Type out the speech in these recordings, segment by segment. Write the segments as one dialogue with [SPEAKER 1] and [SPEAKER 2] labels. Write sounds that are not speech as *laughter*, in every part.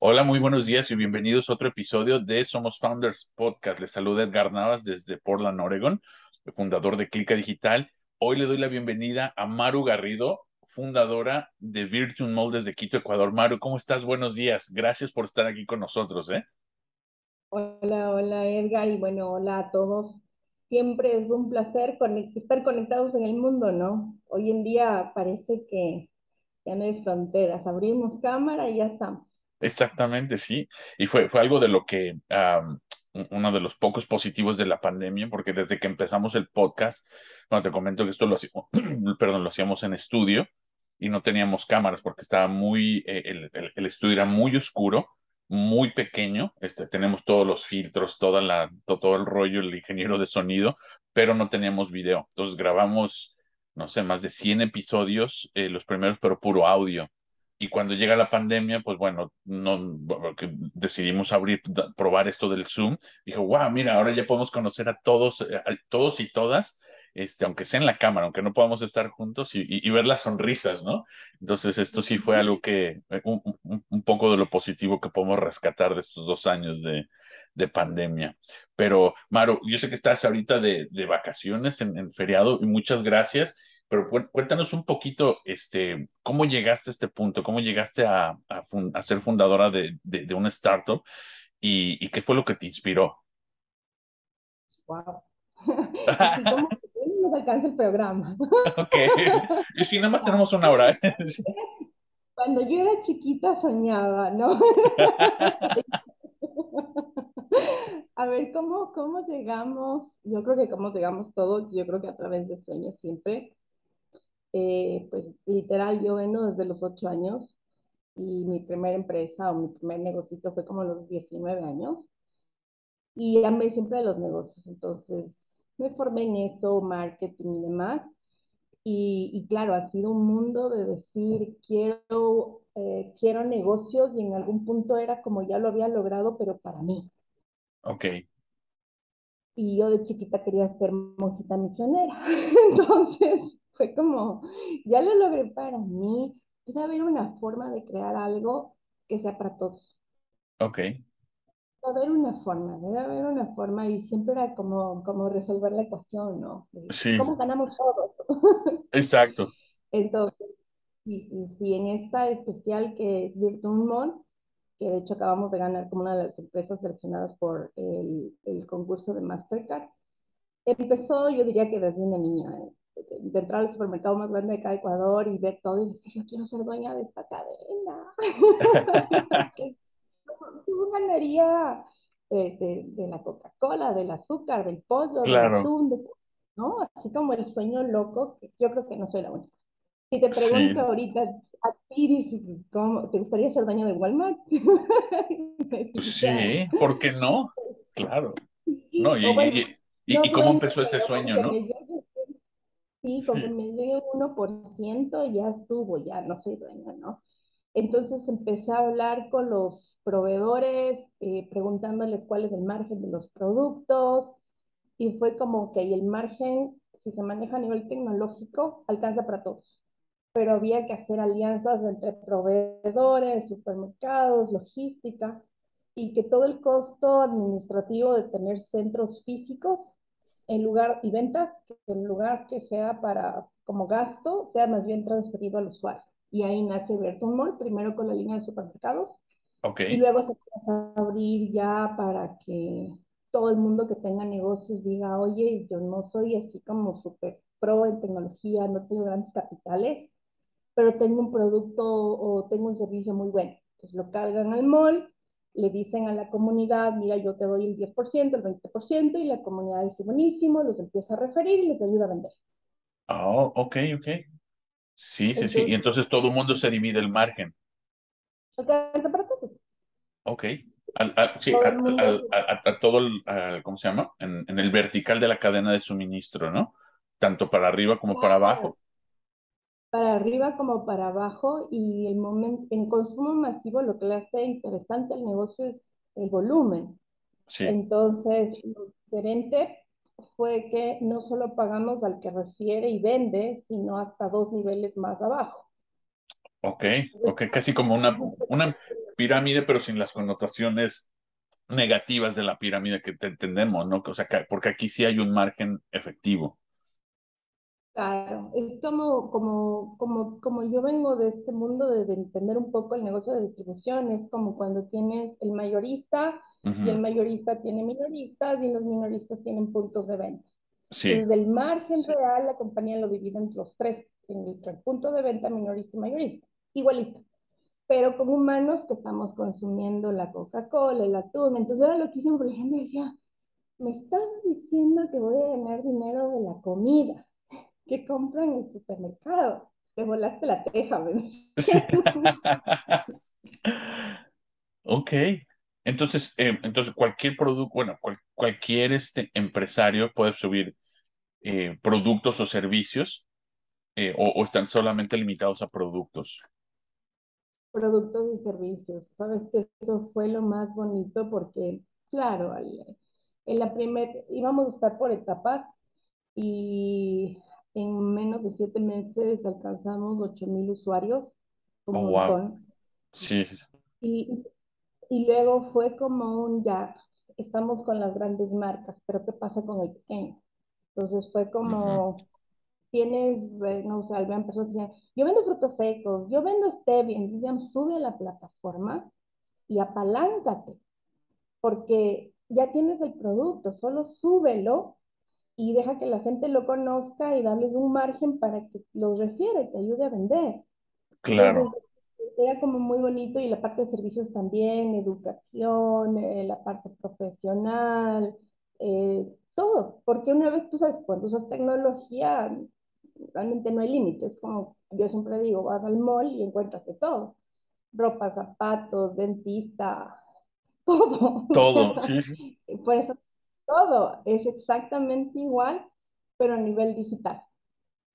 [SPEAKER 1] Hola, muy buenos días y bienvenidos a otro episodio de Somos Founders Podcast. Les saluda Edgar Navas desde Portland, Oregon, fundador de Clica Digital. Hoy le doy la bienvenida a Maru Garrido, fundadora de Virtue Moldes de Quito, Ecuador. Maru, ¿cómo estás? Buenos días. Gracias por estar aquí con nosotros. ¿eh?
[SPEAKER 2] Hola, hola Edgar y bueno, hola a todos. Siempre es un placer estar conectados en el mundo, ¿no? Hoy en día parece que ya no hay. Abrimos cámara y ya estamos.
[SPEAKER 1] Exactamente, sí. Y fue, fue algo de lo que, uno de los pocos positivos de la pandemia, porque desde que empezamos el podcast, bueno, te comento que esto lo hacíamos, *clears throat* perdón, lo hacíamos en estudio y no teníamos cámaras porque estaba muy, eh, el, el, estudio era muy oscuro muy pequeño, este, tenemos todos los filtros, toda la, todo el rollo, el ingeniero de sonido, pero no teníamos video. Entonces grabamos, no sé, más de 100 episodios, eh, los primeros, pero puro audio. Y cuando llega la pandemia, pues bueno, no, decidimos abrir, probar esto del Zoom. Dijo, wow, mira, ahora ya podemos conocer a todos, eh, a todos y todas este, aunque sea en la cámara, aunque no podamos estar juntos y, ver las sonrisas, ¿no? Entonces, esto sí fue algo que, eh, un, poco de lo positivo que podemos rescatar de estos dos años de, pandemia. Pero, Maro, yo sé que estás ahorita de, vacaciones en, feriado y muchas gracias, pero cuéntanos un poquito, este, ¿cómo llegaste a este punto? ¿Cómo llegaste a, a, ser fundadora de, de, una startup y, y, qué fue lo que te inspiró?
[SPEAKER 2] Wow. *laughs* *laughs* alcanza el programa.
[SPEAKER 1] Ok. Y si nada más tenemos una hora. *laughs*
[SPEAKER 2] Cuando yo era chiquita soñaba, ¿no? *laughs* A ver, ¿cómo, ¿cómo llegamos? Yo creo que cómo llegamos todos, yo creo que a través de sueños siempre. Eh, pues literal, yo vendo desde los ocho años y mi primera empresa o mi primer negocio fue como a los 19 años y amé siempre los negocios, entonces me formé en eso, marketing y demás. Y, claro, ha sido un mundo de decir, quiero, eh, quiero negocios y en algún punto era como ya lo había logrado, pero para mí.
[SPEAKER 1] Ok.
[SPEAKER 2] Y yo de chiquita quería ser monjita misionera. *laughs* Entonces fue como, ya lo logré para mí. Debe haber una forma de crear algo que sea para todos.
[SPEAKER 1] Ok
[SPEAKER 2] haber una forma, debe haber una forma y siempre era como, como resolver la ecuación, ¿no?
[SPEAKER 1] Sí.
[SPEAKER 2] ¿Cómo ganamos todos? *laughs*
[SPEAKER 1] Exacto.
[SPEAKER 2] Entonces, sí, en esta especial que es Virtual Mall, que de hecho acabamos de ganar como una de las empresas seleccionadas por el, el concurso de Mastercard, empezó, yo diría que desde una niña, ¿eh? de entrar al supermercado más grande de cada Ecuador y ver todo y decir, yo quiero ser dueña de esta cadena. *laughs* tú ganaría de, de, la Coca-Cola, del azúcar, del pollo, del atún, ¿no? Así como el sueño loco, que yo creo que no soy la única. Si te pregunto ahorita a ti, ¿cómo, ¿te gustaría ser dueño de Walmart? *laughs*
[SPEAKER 1] sí, ¿por qué no? Claro. No, y, y, cómo empezó ese sueño, no?
[SPEAKER 2] sí, como que me llegue un 1%, ya estuvo, ya no soy dueño, ¿no? Entonces empecé a hablar con los proveedores, eh, preguntándoles cuál es el margen de los productos, y fue como que el margen, si se maneja a nivel tecnológico, alcanza para todos. Pero había que hacer alianzas entre proveedores, supermercados, logística, y que todo el costo administrativo de tener centros físicos en lugar y ventas, en lugar que sea para como gasto, sea más bien transferido al usuario y ahí nace Berton Mall, primero con la línea de supermercados.
[SPEAKER 1] Okay.
[SPEAKER 2] Y luego se empieza a abrir ya para que todo el mundo que tenga negocios diga, oye, yo no soy así como súper pro en tecnología, no tengo grandes capitales, pero tengo un producto o tengo un servicio muy bueno. Entonces lo cargan al mall, le dicen a la comunidad, mira, yo te doy el 10%, el 20%, y la comunidad dice, buenísimo, los empieza a referir y les ayuda a vender.
[SPEAKER 1] Oh, ok, ok. Sí, sí, sí. Y entonces todo el mundo se divide el margen. Ok. sí, a, todo el, ¿cómo se llama? En, el vertical de la cadena de suministro, ¿no? Tanto para arriba como para abajo.
[SPEAKER 2] Para arriba como para abajo y el momento, en consumo masivo lo que le hace interesante al negocio es el volumen.
[SPEAKER 1] Sí.
[SPEAKER 2] Entonces, lo diferente fue que no solo pagamos al que refiere y vende, sino hasta dos niveles más abajo.
[SPEAKER 1] Ok, ok, casi como una, una pirámide, pero sin las connotaciones negativas de la pirámide que te entendemos, ¿no? O sea, porque aquí sí hay un margen efectivo.
[SPEAKER 2] Claro, es como, como, como, como yo vengo de este mundo de, entender un poco el negocio de distribución, es como cuando tienes el mayorista y el mayorista tiene minoristas y los minoristas tienen puntos de venta. Sí. Entonces, el margen real, la compañía lo divide entre los tres, entre el punto de venta minorista y mayorista, igualito. Pero como humanos que estamos consumiendo la Coca-Cola, el atún, entonces era lo que hice un gente decía, me estás diciendo que voy a ganar dinero de la comida que compran en el supermercado. Te volaste la teja. Sí. *laughs*
[SPEAKER 1] ok. Entonces, eh, entonces cualquier producto, bueno, cualquier este empresario puede subir eh, productos o servicios eh, o, están solamente limitados a productos.
[SPEAKER 2] Productos y servicios. Sabes que eso fue lo más bonito porque, claro, en la primera íbamos a estar por etapas y en menos de siete meses alcanzamos 8.000 usuarios.
[SPEAKER 1] Como oh, wow. Sí.
[SPEAKER 2] Y, y luego fue como un ya, estamos con las grandes marcas, pero ¿qué pasa con el pequeño? Entonces fue como, tienes, eh, no sé, habían personas que decían, yo vendo frutos secos, yo vendo stevia, entonces sube a la plataforma y apaláncate, porque ya tienes el producto, solo súbelo y deja que la gente lo conozca y darles un margen para que los refiere, te ayude a vender.
[SPEAKER 1] Claro.
[SPEAKER 2] era como muy bonito y la parte de servicios también, educación, eh, la parte profesional, eh, todo, porque una vez tú sabes, cuando usas tecnología, realmente no hay límites, como yo siempre digo, vas al mall y encuentras de todo, ropa, zapatos, dentista, *laughs* todo.
[SPEAKER 1] Todo, sí, sí.
[SPEAKER 2] Por eso todo es exactamente igual, pero a nivel digital.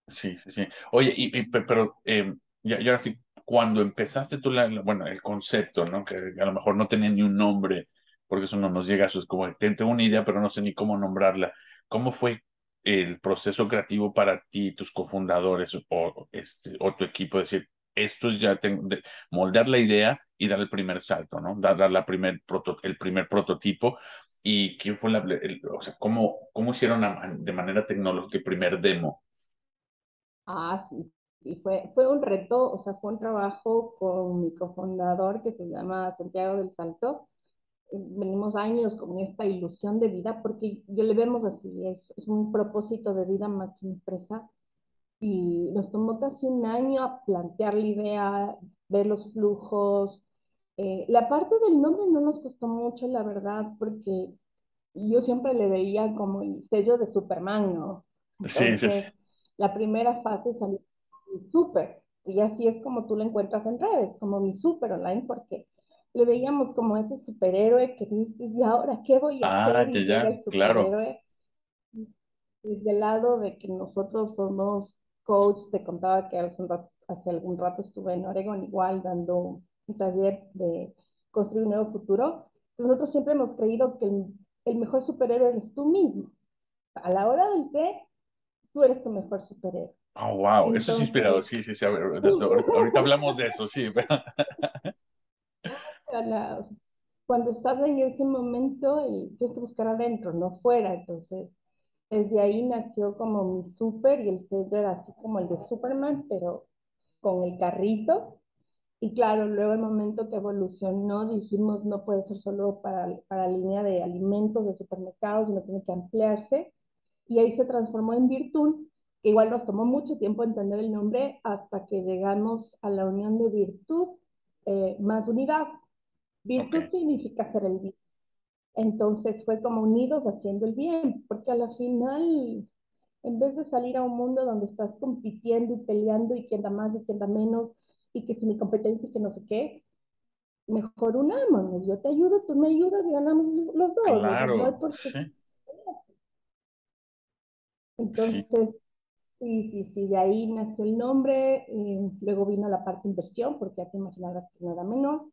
[SPEAKER 1] Sí, sí, sí. Oye, y, pero eh, ya, ahora sí, cuando empezaste tú, la, bueno, el concepto, ¿no? Que a lo mejor no tenía ni un nombre, porque eso no nos llega eso, es como, tengo una idea, pero no sé ni cómo nombrarla. ¿Cómo fue el proceso creativo para ti, tus cofundadores o, este, o tu equipo? Decir, esto es ya de, moldear la idea y dar el primer salto, ¿no? Dar, dar la primer proto, el primer prototipo y quién fue la, o sea, cómo, cómo hicieron de manera tecnológica el primer demo.
[SPEAKER 2] Ah, sí, sí, fue, fue un reto, o sea, fue un trabajo con mi cofundador que se llama Santiago del Salto. Eh, venimos años con esta ilusión de vida, porque yo le vemos así, es, es un propósito de vida más que empresa. Y nos tomó casi un año a plantear la idea, ver los flujos, eh, la parte del nombre no nos costó mucho, la verdad, porque yo siempre le veía como el sello de Superman, ¿no?
[SPEAKER 1] sí, sí, sí.
[SPEAKER 2] La primera fase salió super, y así es como tú lo encuentras en redes, como mi super online, porque le veíamos como ese superhéroe que dices, ¿y ahora qué voy a
[SPEAKER 1] ah, hacer? Ya, ya, claro.
[SPEAKER 2] Desde el lado de que nosotros somos coach, te contaba que hace algún rato estuve en Oregon igual dando un taller de construir un nuevo futuro, nosotros siempre hemos creído que el, mejor superhéroe eres tú mismo. A la hora del té, tú eres tu mejor superhéroe.
[SPEAKER 1] Oh, wow, eso es inspirador, sí, sí, sí. ahorita, hablamos de eso, sí. *laughs*
[SPEAKER 2] cuando estás en ese momento, tienes que buscar adentro, no fuera. Entonces, desde ahí nació como mi super y el era así como el de Superman, pero con el carrito y claro, luego el momento que evolucionó, dijimos, no puede ser solo para, para la línea de alimentos de supermercados, sino tiene que ampliarse. Y ahí se transformó en Virtud, que igual nos tomó mucho tiempo entender el nombre hasta que llegamos a la unión de virtud eh, más unidad. Virtud significa hacer el bien. Entonces fue como unidos haciendo el bien, porque a la final, en vez de salir a un mundo donde estás compitiendo y peleando y quién da más y quién da menos, y que si mi competencia y que no sé qué, mejor unámonos, yo te ayudo, tú me ayudas y ganamos los dos.
[SPEAKER 1] Claro, sí.
[SPEAKER 2] Entonces, sí. sí, sí, de ahí nació el nombre, eh, luego vino la parte inversión, porque ya te imaginarás que no era menor.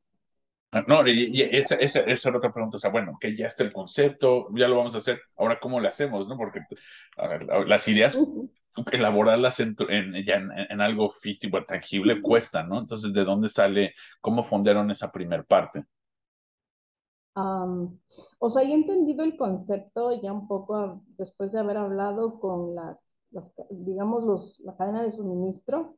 [SPEAKER 1] Ah, no, y, esa, esa, esa, era otra pregunta, o sea, bueno, que ya está el concepto, ya lo vamos a hacer, ahora cómo lo hacemos, ¿no? Porque a ver, las ideas elaborarlas en, ya en, algo físico, tangible, cuesta, ¿no? Entonces, ¿de dónde sale, cómo fundaron esa primer parte?
[SPEAKER 2] o sea, he entendido el concepto ya un poco después de haber hablado con las, digamos, los, la cadena de suministro.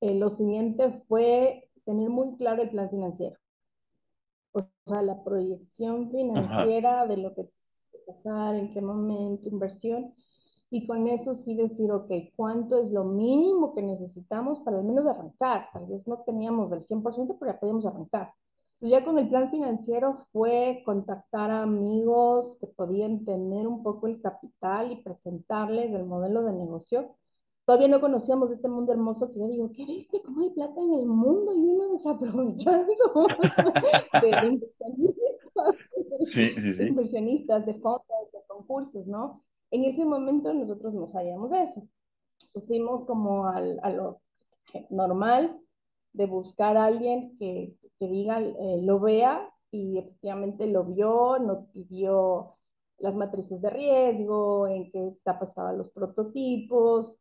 [SPEAKER 2] Eh, lo siguiente fue tener muy claro el plan financiero. O sea, la proyección financiera de lo que pasar, en qué momento, inversión, y con eso sí decir, ok, ¿cuánto es lo mínimo que necesitamos para al menos arrancar? Tal vez no teníamos el 100%, pero ya podíamos arrancar. ya con el plan financiero fue contactar a amigos que podían tener un poco el capital y presentarles el modelo de negocio. Todavía no conocíamos este mundo hermoso que yo digo, ¿qué viste? ¿Cómo hay plata en el mundo? Y uno desaprovechando *laughs* de
[SPEAKER 1] sí, sí, sí.
[SPEAKER 2] inversionistas, de fondos, de concursos, ¿no? En ese momento nosotros no sabíamos de eso. Fuimos como al, a lo normal de buscar a alguien que, que diga, eh, lo vea, y efectivamente lo vio, nos pidió las matrices de riesgo, en qué etapa estaban los prototipos,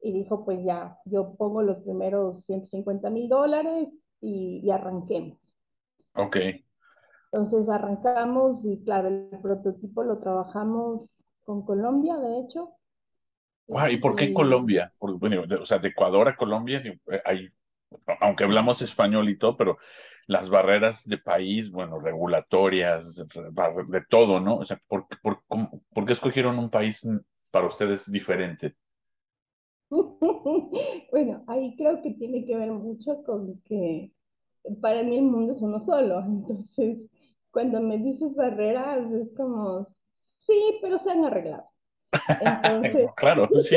[SPEAKER 2] y dijo, pues ya, yo pongo los primeros 150 mil dólares y, y arranquemos.
[SPEAKER 1] Ok.
[SPEAKER 2] Entonces arrancamos y claro, el prototipo lo trabajamos con Colombia, de hecho.
[SPEAKER 1] ¿Y por qué en Colombia? bueno, o sea, de Ecuador a Colombia, eh, hay, aunque hablamos español y todo, pero las barreras de país, bueno, regulatorias, de todo, ¿no? O sea, ¿por, por, por qué escogieron un país para ustedes diferente? *laughs*
[SPEAKER 2] bueno, ahí creo que tiene que ver mucho con que para mí el mundo es uno solo, *laughs* entonces cuando me dices barreras es como, sí, pero se han arreglado. *laughs*
[SPEAKER 1] claro, sí.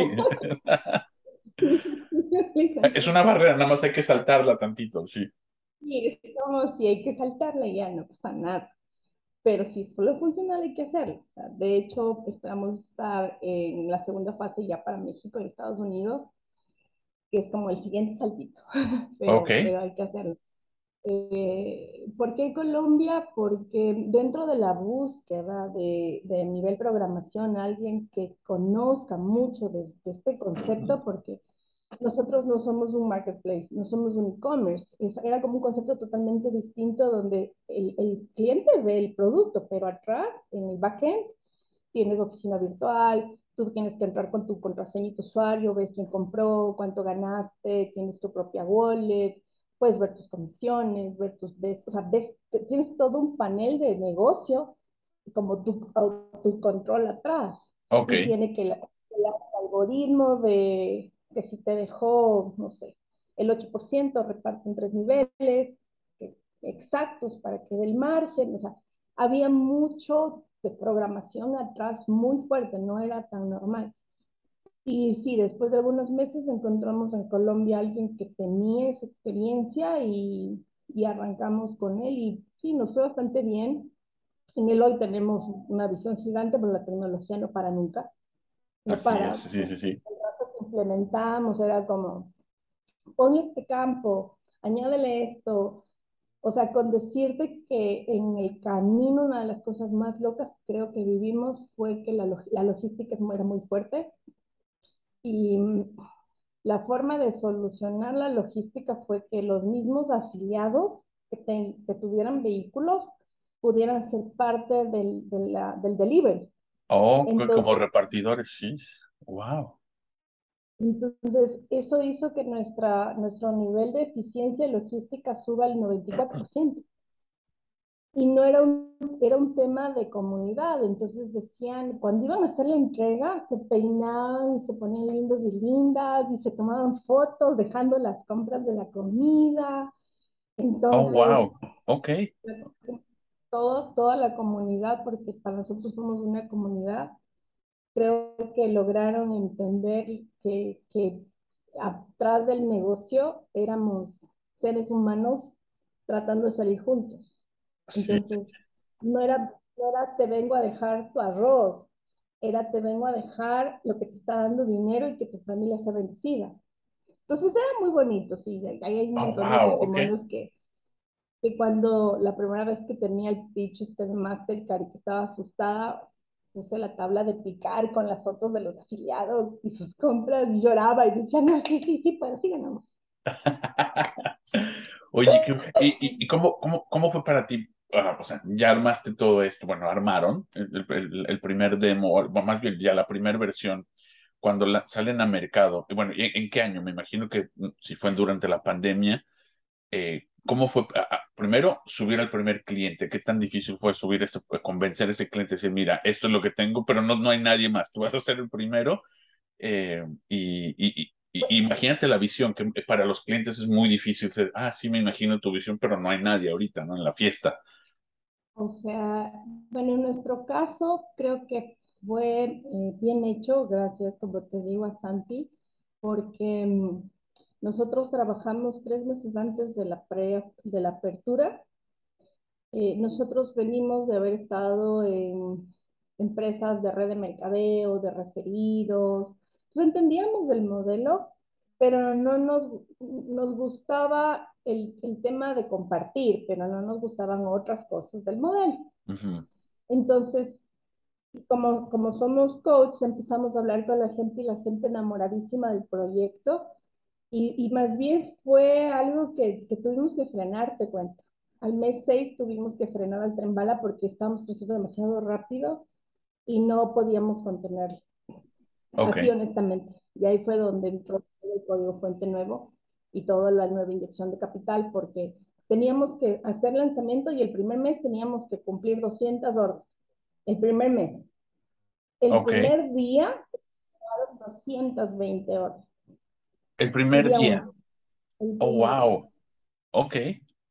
[SPEAKER 1] *laughs* es una barrera, nada más hay que saltarla tantito, sí.
[SPEAKER 2] Sí, es como si hay que saltarla y ya no pasa nada. Pero si es lo funcional hay que hacerlo. de hecho, esperamos estar en la segunda fase ya para México y Estados Unidos, que es como el siguiente saltito. *laughs* pero, pero hay que hacerlo. Eh, ¿Por qué Colombia? Porque dentro de la búsqueda de, de nivel programación, alguien que conozca mucho de, este concepto, porque nosotros no somos un marketplace, no somos un e-commerce, era como un concepto totalmente distinto donde el, el, cliente ve el producto, pero atrás, en el backend, tienes oficina virtual, tú tienes que entrar con tu contraseña y tu usuario, ves quién compró, cuánto ganaste, tienes tu propia wallet, puedes ver tus comisiones, ver tus, ves, o sea, ves, tienes todo un panel de negocio como tu, tu control atrás.
[SPEAKER 1] Ok.
[SPEAKER 2] Y tiene que el, algoritmo de que si te dejó, no sé, el 8% reparte en tres niveles exactos para que dé el margen, o sea, había mucho de programación atrás muy fuerte, no era tan normal. Y sí, después de algunos meses encontramos en Colombia alguien que tenía esa experiencia y, y arrancamos con él y sí, nos fue bastante bien. En él hoy tenemos una visión gigante, pero la tecnología no para nunca.
[SPEAKER 1] No para. sí, sí, sí. El
[SPEAKER 2] rato que implementamos era como, ponle este campo, añádele esto. O sea, con decirte que en el camino una de las cosas más locas que creo que vivimos fue que la, la logística era muy fuerte y la forma de solucionar la logística fue que los mismos afiliados que, que tuvieran vehículos pudieran ser parte del, del delivery.
[SPEAKER 1] Oh, como repartidores, sí. Wow.
[SPEAKER 2] Entonces, eso hizo que nuestra, nuestro nivel de eficiencia logística suba al 94% y no era un, era un tema de comunidad, entonces decían, cuando iban a hacer la entrega, se peinaban, se ponían lindos y lindas, y se tomaban fotos dejando las compras de la comida. Entonces,
[SPEAKER 1] oh, wow, ok.
[SPEAKER 2] Todo, toda la comunidad, porque para nosotros somos una comunidad, creo que lograron entender que, que atrás del negocio éramos seres humanos tratando de salir juntos. Entonces, no, era, no era te vengo a dejar tu arroz, era te vengo a dejar lo que te está dando dinero y que tu familia sea bendecida. Entonces era muy bonito, sí. hay un oh, montón de testimonios que, que cuando la primera vez que tenía el pitch este de Mastercard y que estaba asustada, puse la tabla de picar con las fotos de los afiliados y sus compras, y lloraba y decía, no, sí, sí, sí, pues sí ganamos. *laughs*
[SPEAKER 1] Oye, ¿y, y, cómo, cómo, cómo fue para ti? O sea, ya armaste todo esto, bueno, armaron el, el, primer demo, más bien ya la primera versión, cuando la, salen a mercado, bueno, ¿en, qué año? Me imagino que mm, si fue durante la pandemia, eh, ¿cómo fue? primero, subir al primer cliente, ¿qué tan difícil fue subir ese, convencer a ese cliente, decir, mira, esto es lo que tengo, pero no, no hay nadie más, tú vas a ser el primero eh, y, y, imagínate la visión, que para los clientes es muy difícil ser, ah, sí me imagino tu visión, pero no hay nadie ahorita, ¿no? En la fiesta.
[SPEAKER 2] O sea, bueno, en nuestro caso creo que fue eh, bien hecho, gracias, como te digo, a Santi, porque mm, nosotros trabajamos tres meses antes de la, pre, de la apertura. Eh, nosotros venimos de haber estado en empresas de red de mercadeo, de referidos, pues entendíamos del modelo, pero no nos, nos gustaba el, el, tema de compartir, pero no nos gustaban otras cosas del modelo. Entonces, como, como somos coaches, empezamos a hablar con la gente y la gente enamoradísima del proyecto. Y, y más bien fue algo que, que, tuvimos que frenar, te cuento. Al mes 6 tuvimos que frenar al tren bala porque estábamos creciendo demasiado rápido y no podíamos contenerlo. Okay. Así honestamente. Y ahí fue donde entró el código fuente nuevo y toda la nueva inyección de capital, porque teníamos que hacer lanzamiento y el primer mes teníamos que cumplir 200 órdenes. El primer mes. El primer día, 220 órdenes.
[SPEAKER 1] El primer día. oh, wow. Ok.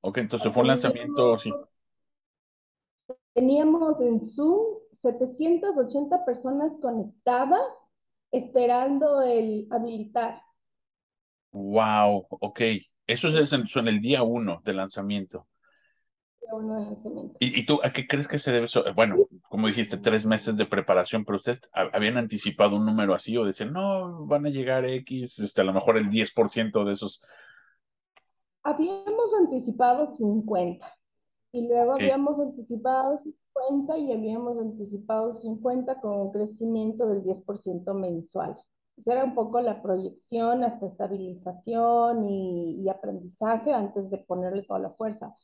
[SPEAKER 1] Ok, entonces fue un lanzamiento, sí.
[SPEAKER 2] Teníamos en Zoom 780 personas conectadas esperando el habilitar.
[SPEAKER 1] Wow, ok. Eso es en, el día uno de lanzamiento. ¿Y, ¿Y, tú a qué crees que se debe? Bueno, como dijiste, tres meses de preparación, pero ustedes habían anticipado un número así o decían, no, van a llegar X, este, a lo mejor el 10% de esos.
[SPEAKER 2] Habíamos anticipado 50 y luego habíamos anticipado 50 y habíamos anticipado 50 con un crecimiento del 10% mensual. Esa era un poco la proyección hasta estabilización y, y, aprendizaje antes de ponerle toda la fuerza.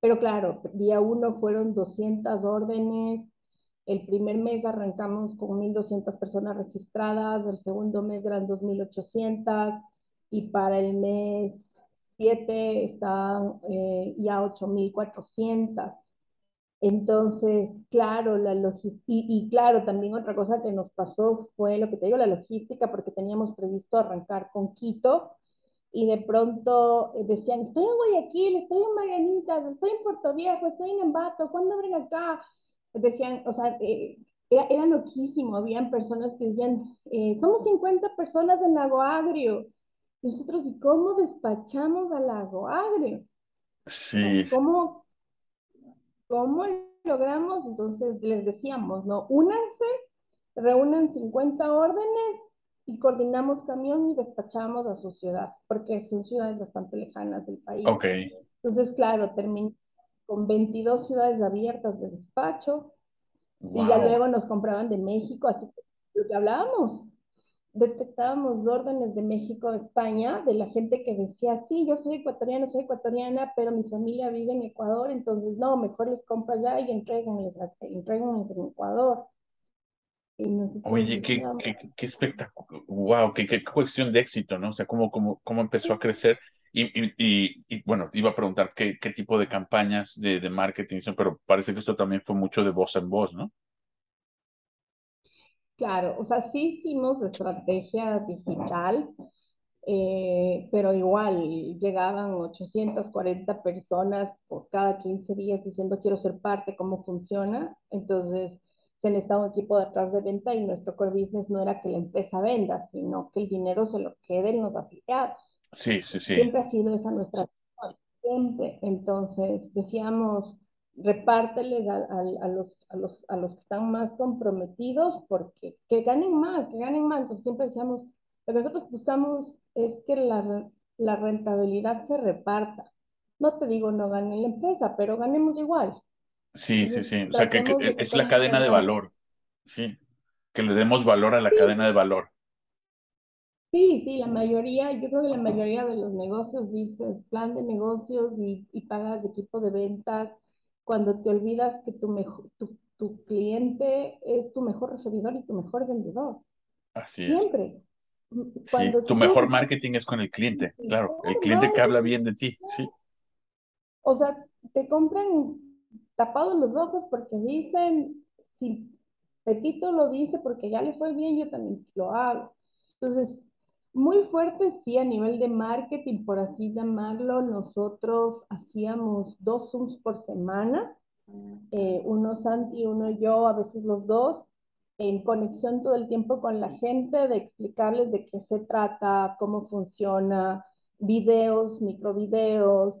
[SPEAKER 2] Pero claro, día uno fueron 200 órdenes, el primer mes arrancamos con 1.200 personas registradas, el segundo mes eran 2.800 y para el mes 7 están eh, ya 8.400. Entonces, claro, la logística, y, claro, también otra cosa que nos pasó fue lo que te digo, la logística, porque teníamos previsto arrancar con Quito y de pronto eh, decían, estoy en Guayaquil, estoy en Marianitas, estoy en Puerto Viejo, estoy en Ambato, ¿cuándo abren acá? Decían, o sea, eh, era, era, loquísimo, habían personas que decían, eh, somos 50 personas en Lago Agrio. nosotros, ¿y cómo despachamos al Lago Agrio?
[SPEAKER 1] Sí.
[SPEAKER 2] ¿Cómo, ¿Cómo logramos? Entonces les decíamos, ¿no? Únanse, reúnan 50 órdenes y coordinamos camión y despachamos a su ciudad, porque son ciudades bastante lejanas del país.
[SPEAKER 1] Ok.
[SPEAKER 2] Entonces, claro, terminamos con 22 ciudades abiertas de despacho y ya luego nos compraban de México, así que lo que hablábamos, detectábamos órdenes de México, España, de la gente que decía, sí, yo soy ecuatoriana, soy ecuatoriana, pero mi familia vive en Ecuador, entonces no, mejor les compro allá y entreguenles, entreguenles en Ecuador.
[SPEAKER 1] Oye, qué, qué, qué, espectáculo, wow, qué, qué, cuestión de éxito, ¿no? O sea, cómo, cómo, cómo empezó a crecer. Y, y, y, bueno, te iba a preguntar qué, qué tipo de campañas de, de marketing pero parece que esto también fue mucho de voz en voz, ¿no?
[SPEAKER 2] Claro, o sea, sí hicimos estrategia digital, eh, pero igual llegaban 840 personas por cada 15 días diciendo quiero ser parte, cómo funciona. Entonces, se necesitaba un equipo detrás de venta y nuestro core business no era que la empresa venda, sino que el dinero se lo queden los afiliados.
[SPEAKER 1] Sí, sí, sí.
[SPEAKER 2] Siempre ha sido esa nuestra siempre. Entonces, decíamos, repárteles a, a, los, a, los, a los que están más comprometidos porque que ganen más, que ganen más. Entonces siempre decíamos, lo que nosotros buscamos es que la, la rentabilidad se reparta. No te digo no gane la empresa, pero ganemos igual.
[SPEAKER 1] Sí, sí, sí. O sea, que, es la cadena de valor. Sí, que le demos valor a la cadena de valor.
[SPEAKER 2] Sí, sí, la mayoría, yo creo que la mayoría de los negocios dices plan de negocios y, y pagas equipo de ventas cuando te olvidas que tu, mejor, tu, tu cliente es tu mejor referidor y tu mejor vendedor.
[SPEAKER 1] Así es.
[SPEAKER 2] Siempre.
[SPEAKER 1] Sí, tu mejor marketing es con el cliente, claro, el cliente que habla bien de ti, sí.
[SPEAKER 2] O sea, te compran tapados los ojos porque dicen, si Pepito lo dice porque ya le fue bien, yo también lo hago. Entonces, muy fuerte, sí, a nivel de marketing, por así llamarlo, nosotros hacíamos dos Zooms por semana, eh, uno Santi, uno yo, a veces los dos, en conexión todo el tiempo con la gente, de explicarles de qué se trata, cómo funciona, videos, microvideos.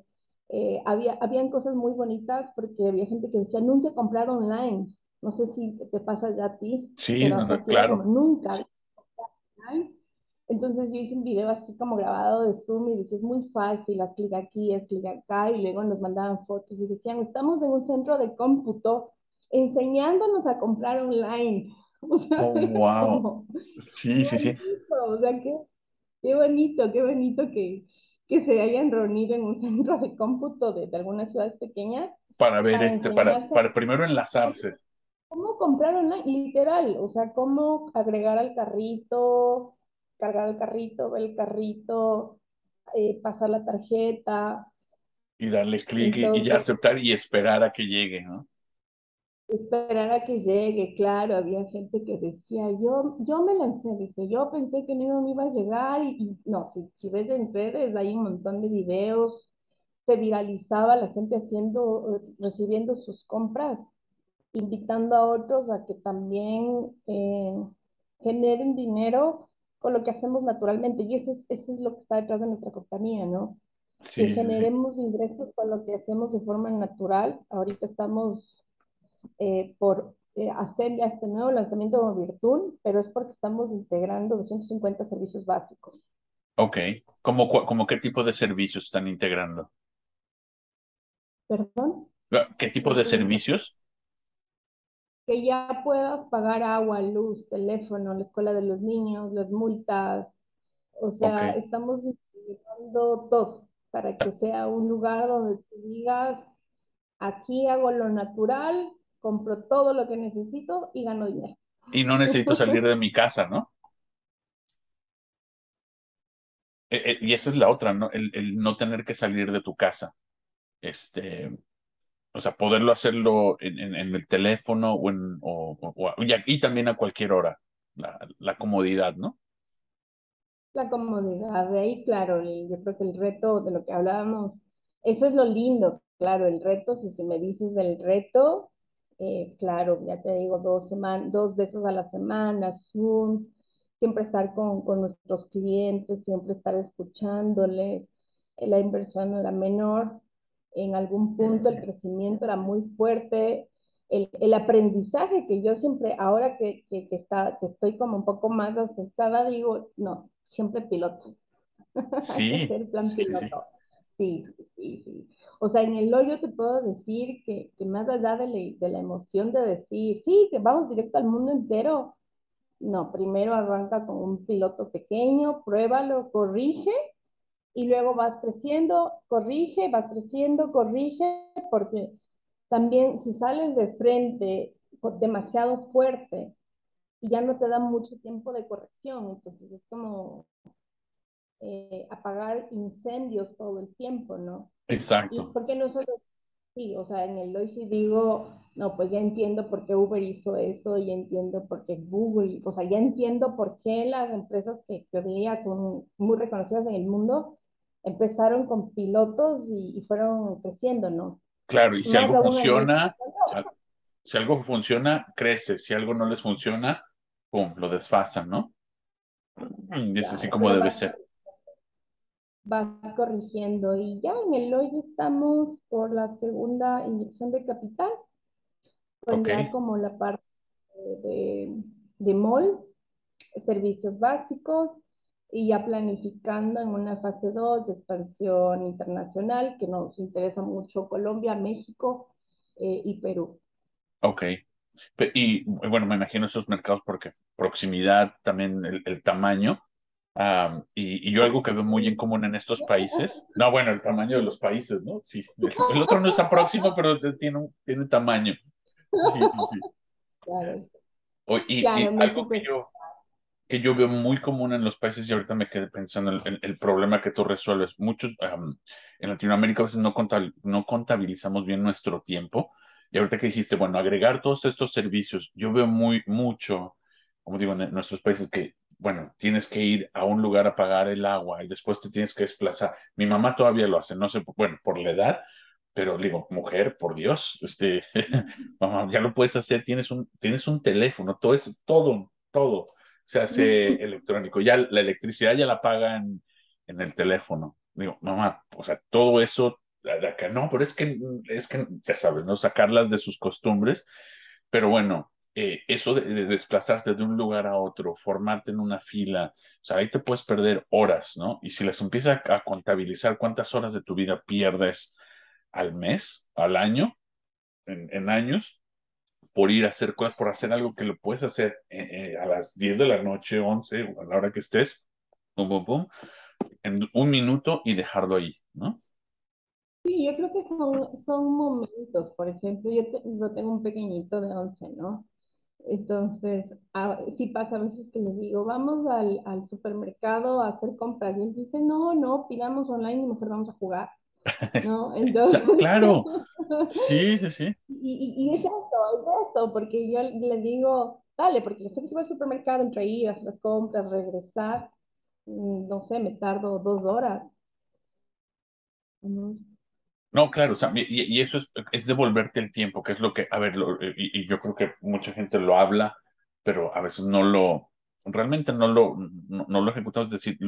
[SPEAKER 2] Eh, había, habían cosas muy bonitas porque había gente que decía, nunca he comprado online. No sé si te pasa ya a ti.
[SPEAKER 1] Sí, claro.
[SPEAKER 2] nunca. Entonces yo hice un video así como grabado de Zoom y dice, es muy fácil, haz clic aquí, haz clic acá, y luego nos mandaban fotos y decían, estamos en un centro de cómputo enseñándonos a comprar online. *laughs*
[SPEAKER 1] oh, wow. sí, sí, sí.
[SPEAKER 2] O sea, qué, qué bonito, qué bonito que, que se hayan reunido en un *laughs* centro de cómputo de, de algunas ciudades pequeñas.
[SPEAKER 1] Para ver este, para, para primero enlazarse.
[SPEAKER 2] ¿Cómo comprar online? Literal, o sea, cómo agregar al carrito, cargar el carrito, ver el carrito, eh, pasar la tarjeta.
[SPEAKER 1] Y darle clic y ya aceptar y esperar a que llegue, ¿no?
[SPEAKER 2] Esperar a que llegue, claro, había gente que decía, yo, yo me lancé, dice, yo pensé que no me iba a llegar y, no, si, si ves en redes hay un montón de videos, se viralizaba la gente haciendo, recibiendo sus compras, invitando a otros a que también eh, generen dinero con lo que hacemos naturalmente. Y eso es, eso es lo que está detrás de nuestra compañía, ¿no?
[SPEAKER 1] Sí,
[SPEAKER 2] que generemos ingresos con lo que hacemos de forma natural. Ahorita estamos eh, por eh, hacer ya este nuevo lanzamiento como Virtun, pero es porque estamos integrando 250 servicios básicos.
[SPEAKER 1] Ok. ¿Cómo, cómo qué tipo de servicios están integrando?
[SPEAKER 2] ¿Perdón?
[SPEAKER 1] ¿Qué tipo de servicios?
[SPEAKER 2] Que ya puedas pagar agua, luz, teléfono, la escuela de los niños, las multas. O sea, estamos integrando todo para que sea un lugar donde tú digas, aquí hago lo natural, compro todo lo que necesito y gano dinero.
[SPEAKER 1] Y no necesito salir de mi casa, ¿no? E, e, y esa es la otra, ¿no? El, el, no tener que salir de tu casa. Este, o sea, poderlo hacerlo en, en, el teléfono o en, o, y, también a cualquier hora, la, la, comodidad, ¿no?
[SPEAKER 2] La comodidad, de ahí, claro, yo creo que el reto de lo que hablábamos, eso es lo lindo, claro, el reto, si, si me dices del reto, eh, claro, ya te digo, dos, semanas, dos veces a la semana, Zooms, siempre estar con, con nuestros clientes, siempre estar escuchándoles, la inversión era menor, en algún punto el crecimiento era muy fuerte, el, el aprendizaje que yo siempre, ahora que, que, que, está, que estoy como un poco más aceptada, digo, no, siempre pilotos. *laughs*
[SPEAKER 1] Sí.
[SPEAKER 2] ser plan piloto. Sí. sí, sí, O sea, en el hoyo te puedo decir que, que más allá de la, de la emoción de decir, sí, que vamos directo al mundo entero, no, primero arranca con un piloto pequeño, pruébalo, corrige y luego vas creciendo, corrige, vas creciendo, corrige, porque también si sales de frente demasiado fuerte y ya no te da mucho tiempo de corrección, entonces es como eh, apagar incendios todo el tiempo, ¿no?
[SPEAKER 1] Exacto.
[SPEAKER 2] ¿Y por qué no solo Sí, o sea, en el hoy sí digo, no, pues ya entiendo por qué Uber hizo eso, ya entiendo por qué Google, o sea, ya entiendo por qué las empresas que hoy día son muy reconocidas en el mundo empezaron con pilotos y, fueron creciendo, ¿no?
[SPEAKER 1] Claro, y si algo funciona, si, algo funciona, crece, si algo no les funciona, pum, lo desfasan, ¿no? Y es así como debe ser.
[SPEAKER 2] Vas corrigiendo y ya en el hoy estamos por la segunda inyección de capital, pues ya como la parte de, de MOL, servicios básicos, y ya planificando en una fase 2 de expansión internacional, que nos interesa mucho Colombia, México eh, y Perú.
[SPEAKER 1] Ok, Y bueno, me imagino esos mercados porque proximidad, también el, tamaño. y, yo algo que veo muy en común en estos países, no, bueno, el tamaño de los países, ¿no? Sí, el, otro no está próximo, pero tiene, tiene tamaño. Sí, sí. Claro. y, algo que yo, que yo veo muy común en los países y ahorita me quedé pensando en el, problema que tú resuelves. Muchos en Latinoamérica a veces no, no contabilizamos bien nuestro tiempo. Y ahorita que dijiste, bueno, agregar todos estos servicios, yo veo muy mucho, como digo, en nuestros países que, bueno, tienes que ir a un lugar a pagar el agua y después te tienes que desplazar. Mi mamá todavía lo hace, no sé, bueno, por la edad, pero digo, mujer, por Dios, este, *laughs* mamá, ya lo puedes hacer, tienes un, tienes un teléfono, todo eso, todo, todo se hace electrónico. Ya la electricidad ya la pagan en el teléfono. Digo, mamá, o sea, todo eso de acá, no, pero es que, es que, ya sabes, ¿no? Sacarlas de sus costumbres. Pero bueno, eh, eso de, desplazarse de un lugar a otro, formarte en una fila, o sea, ahí te puedes perder horas, ¿no? Y si les empiezas a contabilizar cuántas horas de tu vida pierdes al mes, al año, en, en años, por ir a hacer cosas, por hacer algo que lo puedes hacer eh, eh, a las 10 de la noche, 11, o a la hora que estés, pum, pum, pum, en un minuto y dejarlo ahí, ¿no?
[SPEAKER 2] Sí, yo creo que son, son momentos, por ejemplo, yo, tengo un pequeñito de 11, ¿no? Entonces, sí pasa a veces que le digo, vamos al, al, supermercado a hacer compras. Y él dice, no, no, pidamos online y mejor vamos a jugar. *laughs* ¿no?
[SPEAKER 1] Entonces, *laughs* claro, sí, sí, sí.
[SPEAKER 2] Y, y, es esto, es esto, porque yo le digo, dale, porque yo sé que si voy al supermercado, entre ir, hacer las compras, regresar, mm, no sé, me tardo dos horas.
[SPEAKER 1] No, claro, o sea, y, y, eso es, es, devolverte el tiempo, que es lo que, a ver, y, y, yo creo que mucha gente lo habla, pero a veces no lo, realmente no lo, no, lo ejecutamos, es decir,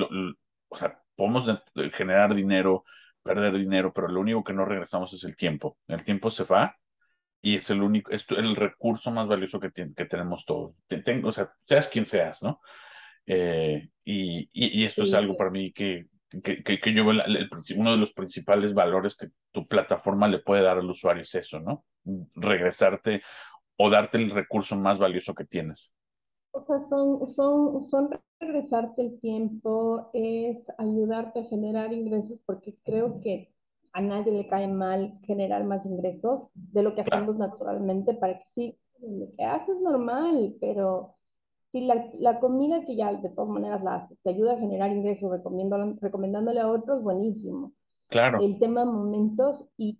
[SPEAKER 1] o sea, podemos generar dinero, perder dinero, pero lo único que no regresamos es el tiempo. El tiempo se va y es el único, es el recurso más valioso que, que tenemos todos. o sea, seas quien seas, ¿no? Eh, y, y, esto es algo para mí que, que, que, yo veo uno de los principales valores que tu plataforma le puede dar al usuario es eso, ¿no? Regresarte o darte el recurso más valioso que tienes.
[SPEAKER 2] O sea, son, son, son regresarte el tiempo, es ayudarte a generar ingresos, porque creo que a nadie le cae mal generar más ingresos de lo que hacemos naturalmente, para que sí, lo que haces es normal, pero si la, la, comida que ya de todas maneras la haces, te ayuda a generar ingresos recomendándole a otros, buenísimo.
[SPEAKER 1] Claro.
[SPEAKER 2] El tema momentos y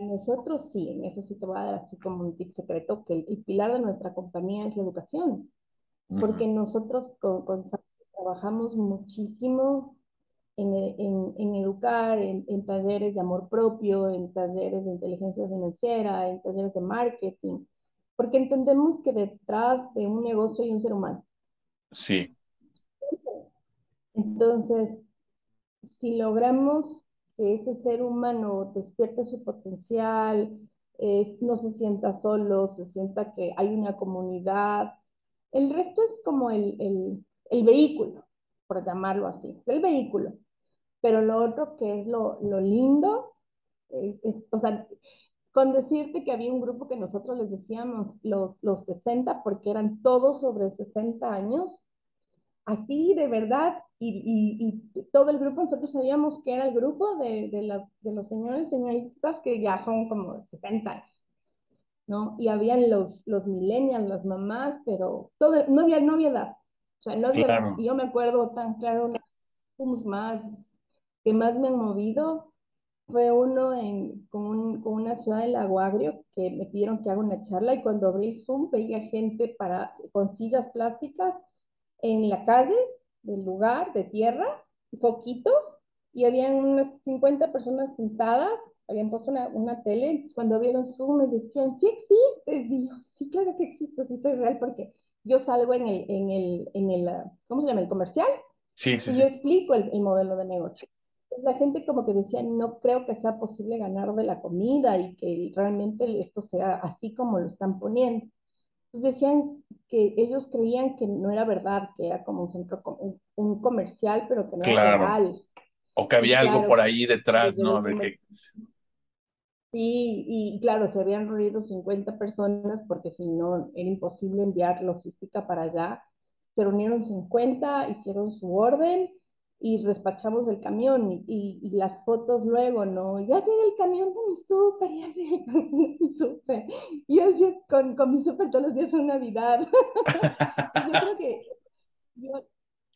[SPEAKER 2] nosotros sí, en eso sí te voy a dar así como un tip secreto, que el pilar de nuestra compañía es la educación porque nosotros con, con trabajamos muchísimo en, en, en educar, en, en, talleres de amor propio, en talleres de inteligencia financiera, en talleres de marketing, porque entendemos que detrás de un negocio hay un ser humano.
[SPEAKER 1] Sí.
[SPEAKER 2] Entonces, si logramos que ese ser humano despierte su potencial, no se sienta solo, se sienta que hay una comunidad, el resto es como el, el, vehículo, por llamarlo así, el vehículo. Pero lo otro que es lo, lo lindo, o sea, con decirte que había un grupo que nosotros les decíamos los, los 60, porque eran todos sobre 60 años, así de verdad, y, y, todo el grupo, nosotros sabíamos que era el grupo de, de, la, de los señores señoritas que ya son como 60 años. ¿No? Y habían los, los millennials, las mamás, pero todo, no, había, no había edad. O sea, no había, yo me acuerdo tan claro, unos más que más me han movido fue uno en, con, con, una ciudad de Lago Agrio que me pidieron que haga una charla y cuando abrí el Zoom veía gente para, con sillas plásticas en la calle del lugar de tierra, poquitos, y habían unas 50 personas sentadas habían puesto una, una tele, cuando vieron Zoom me decían, sí existe, y yo, sí, claro que existe, sí soy real, porque yo salgo en el, en el, en el ah, ¿cómo se llama? El comercial,
[SPEAKER 1] sí, sí,
[SPEAKER 2] y yo explico el, el, modelo de negocio. La gente como que decía, no creo que sea posible ganar de la comida y que realmente esto sea así como lo están poniendo. Entonces decían que ellos creían que no era verdad, que era como un centro, un, un comercial, pero que no era real.
[SPEAKER 1] O que había algo por ahí detrás, ¿no? A ver qué
[SPEAKER 2] Sí, y claro, se habían reunido 50 personas porque si no era imposible enviar logística para allá. Se reunieron 50, hicieron su orden y despachamos el camión y, y, las fotos luego, ¿no? Ya llega el camión de mi súper, ya llega el de mi súper. Y así con, con mi súper todos los días en Navidad. *laughs* yo creo que yo,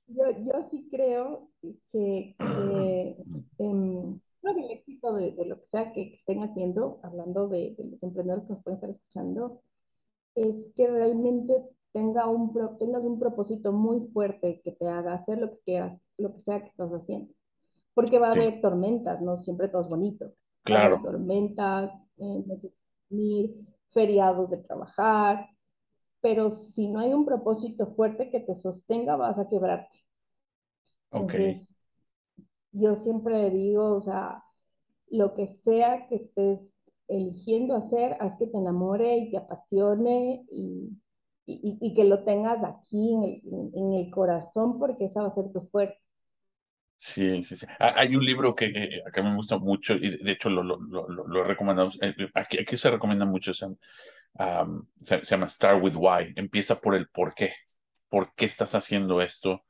[SPEAKER 2] yo, sí creo que, que em, creo que el éxito de, de, lo que sea que, estén haciendo, hablando de, de, los emprendedores que nos pueden estar escuchando, es que realmente tenga un, tengas un propósito muy fuerte que te haga hacer lo que quieras, lo que sea que estás haciendo. Porque va a haber tormentas, no siempre todo es bonito.
[SPEAKER 1] Claro.
[SPEAKER 2] Tormentas, eh, feriados de trabajar, pero si no hay un propósito fuerte que te sostenga, vas a quebrarte.
[SPEAKER 1] Ok.
[SPEAKER 2] Entonces, yo siempre digo, o sea, lo que sea que estés eligiendo hacer, haz que te enamore y te apasione y, y, que lo tengas aquí en el, en el, corazón porque esa va a ser tu fuerza.
[SPEAKER 1] Sí, sí, sí. Hay un libro que acá me gusta mucho y de hecho lo, lo, lo, lo he recomendado. Eh, aquí, aquí se recomienda mucho, um, se, llama Start with Why. Empieza por el por qué. ¿Por qué estás haciendo esto?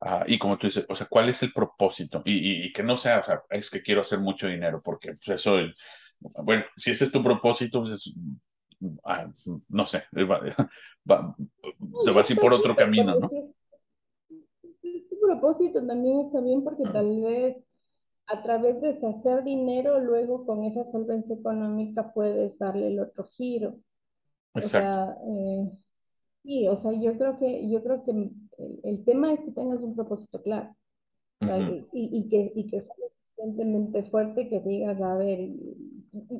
[SPEAKER 1] Uh, y como tú dices, o sea, ¿cuál es el propósito? Y, y, y, que no sea, o sea, es que quiero hacer mucho dinero, porque pues, eso, bueno, si ese es tu propósito, pues es, ah, no sé, *laughs* va, va, te vas a ir por otro camino, ¿no?
[SPEAKER 2] Tu propósito también está bien porque tal vez a través de hacer dinero, luego con esa solvencia económica puedes darle el otro giro.
[SPEAKER 1] Exacto.
[SPEAKER 2] O sea, eh, sí, o sea, yo creo que, yo creo que el, el tema es que tengas un propósito claro. Uh -huh. y, y, que, y que suficientemente fuerte que digas, a ver,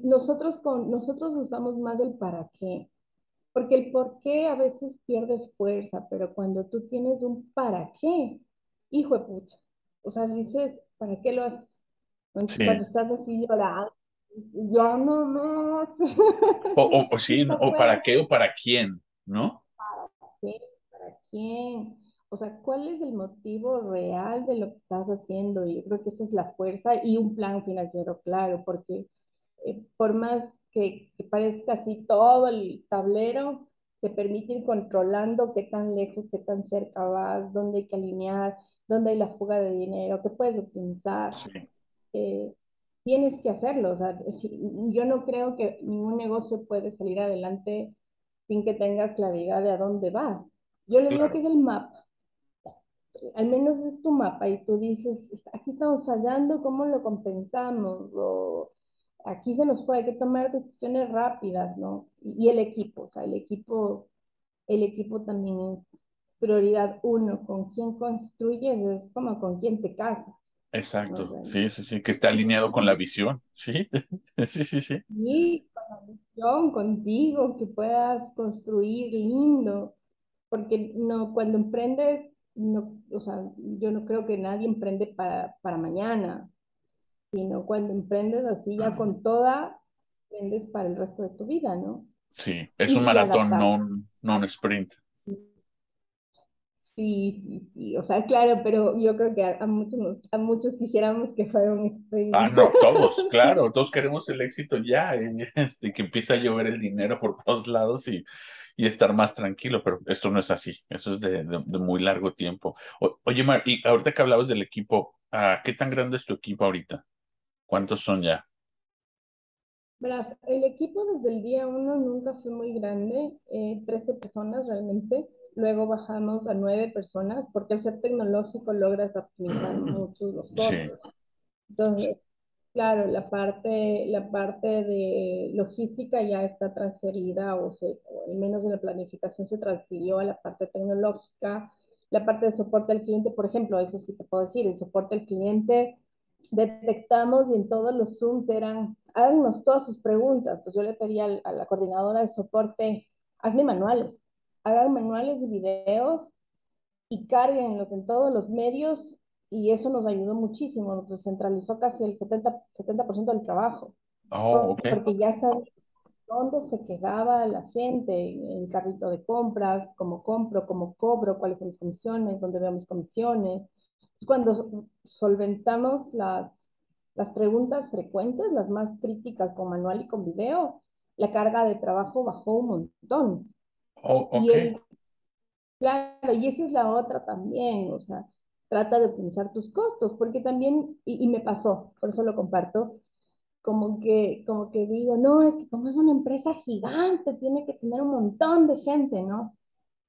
[SPEAKER 2] nosotros, con, nosotros usamos más el para qué. Porque el por qué a veces pierde fuerza, pero cuando tú tienes un para qué, hijo de pucha, o sea, dices, ¿para qué lo haces?
[SPEAKER 1] Sí.
[SPEAKER 2] Cuando estás así llorando, yo no, no.
[SPEAKER 1] O, o, o *laughs* sí, o para qué o para quién, ¿no?
[SPEAKER 2] ¿Para qué? ¿Para quién? O sea, ¿cuál es el motivo real de lo que estás haciendo? Y yo creo que esa es la fuerza y un plan financiero claro, porque eh, por más que, que, parezca así todo el tablero, te permite ir controlando qué tan lejos, qué tan cerca vas, dónde hay que alinear, dónde hay la fuga de dinero, qué puedes optimizar.
[SPEAKER 1] Sí.
[SPEAKER 2] Eh, tienes que hacerlo. O sea, yo no creo que ningún negocio puede salir adelante sin que tengas claridad de a dónde vas. Yo les digo que es el mapa. Al menos es tu mapa y tú dices, aquí estamos fallando, ¿cómo lo compensamos? O aquí se nos puede que tomar decisiones rápidas, ¿no? Y, y el equipo, o sea, el equipo, el equipo también es prioridad uno. Con quién construyes es como con quién te casas.
[SPEAKER 1] Exacto.
[SPEAKER 2] ¿no?
[SPEAKER 1] Sí, sí, sí, que está alineado con la visión. Sí, *laughs* sí, sí, sí.
[SPEAKER 2] Sí, con la visión, contigo, que puedas construir lindo. Porque no, cuando emprendes, no, o sea, yo no creo que nadie emprende para, para mañana, sino cuando emprendes así ya con toda, emprendes para el resto de tu vida, ¿no?
[SPEAKER 1] Sí, es
[SPEAKER 2] Y,
[SPEAKER 1] un maratón, no un, no un sprint.
[SPEAKER 2] Sí, sí, sí, o sea, claro, pero yo creo que a, a muchos, a muchos quisiéramos que fuera un
[SPEAKER 1] Ah,
[SPEAKER 2] sprint.
[SPEAKER 1] no, todos, *laughs* claro, todos queremos el éxito ya, *laughs* este, que empiece a llover el dinero por todos lados y, y estar más tranquilo, pero esto no es así, eso es de, de- de muy largo tiempo. O- oye, Mar, y ahorita que hablabas del equipo, ah, ¿qué tan grande es tu equipo ahorita? ¿Cuántos son ya?
[SPEAKER 2] Verás, el equipo desde el día uno nunca fue muy grande, eh, 13 personas realmente. Luego bajamos a 9 personas porque al ser tecnológico logras optimizar mucho los
[SPEAKER 1] Sí,
[SPEAKER 2] costos. Entonces, claro, la parte, la parte de logística ya está transferida o, se, o al menos en la planificación se transfirió a la parte tecnológica. La parte de soporte al cliente, por ejemplo, eso sí te puedo decir, el soporte al cliente detectamos y en todos los Zooms eran, háganos todas sus preguntas. Entonces yo le pedí a la coordinadora de soporte, hazme manuales, hagan manuales y videos y cárguenlos en todos los medios y eso nos ayudó muchísimo, nos centralizó casi el 70%, 70 del trabajo,
[SPEAKER 1] oh, ok.
[SPEAKER 2] porque ya sabía dónde se quedaba la gente, en el carrito de compras, cómo compro, cómo cobro, cuáles son mis comisiones, dónde veo mis comisiones. Cuando solventamos las las preguntas frecuentes, las más críticas con manual y con video, la carga de trabajo bajó un montón.
[SPEAKER 1] Oh,
[SPEAKER 2] y el, claro, y esa es la otra también, o sea, trata de optimizar tus costos, porque también, y, y, me pasó, por eso lo comparto, como que, como que digo, no, es que como es una empresa gigante, tiene que tener un montón de gente, ¿no?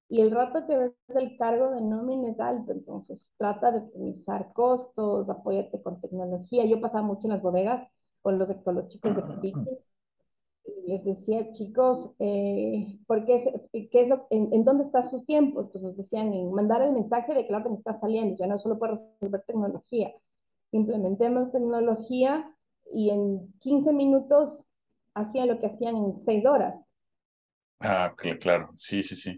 [SPEAKER 2] Y el rato que ves el cargo de nómina es alto, entonces trata de optimizar costos, apóyate con tecnología. Yo pasaba mucho en las bodegas con los, con los chicos de Pipi y les decía, chicos, eh, ¿por qué, es en, dónde está su tiempo? Entonces decían, en mandar el mensaje de que la orden está saliendo, ya no solo puede resolver tecnología. Implementemos tecnología y en 15 minutos hacían lo que hacían en 6 horas.
[SPEAKER 1] Ah, claro, sí, sí, sí.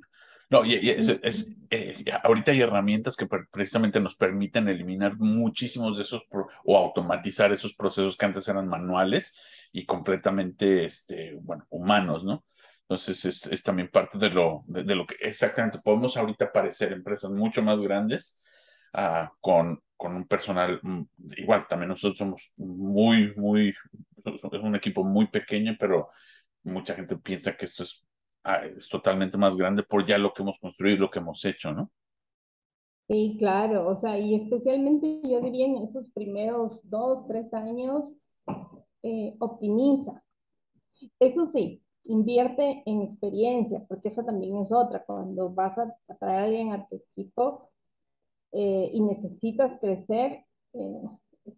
[SPEAKER 1] No, y, es, eh, ahorita hay herramientas que precisamente nos permiten eliminar muchísimos de esos o automatizar esos procesos que antes eran manuales y completamente, este, bueno, humanos, ¿no? Entonces es, es también parte de lo, de, lo que exactamente podemos ahorita parecer empresas mucho más grandes uh, con, con un personal mm, igual, también nosotros somos muy, muy, es un equipo muy pequeño, pero mucha gente piensa que esto es es totalmente más grande por ya lo que hemos construido, lo que hemos hecho, ¿no?
[SPEAKER 2] Sí, claro, o sea, y especialmente yo diría en esos primeros dos, tres años, eh, optimiza. Eso sí, invierte en experiencia, porque esa también es otra. Cuando vas a, traer a alguien a tu equipo eh, y necesitas crecer, eh,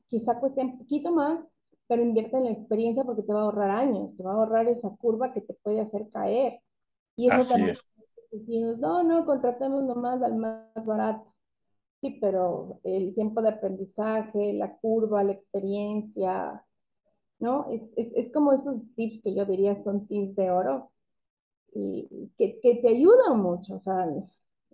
[SPEAKER 2] quizá cueste un poquito más, pero invierte en la experiencia porque te va a ahorrar años, te va a ahorrar esa curva que te puede hacer caer. Y eso
[SPEAKER 1] Así es.
[SPEAKER 2] decimos, no, no, contratemos nomás al más barato. Sí, pero el tiempo de aprendizaje, la curva, la experiencia, ¿no? Es, es, es como esos tips que yo diría son tips de oro y que, que te ayudan mucho. O sea,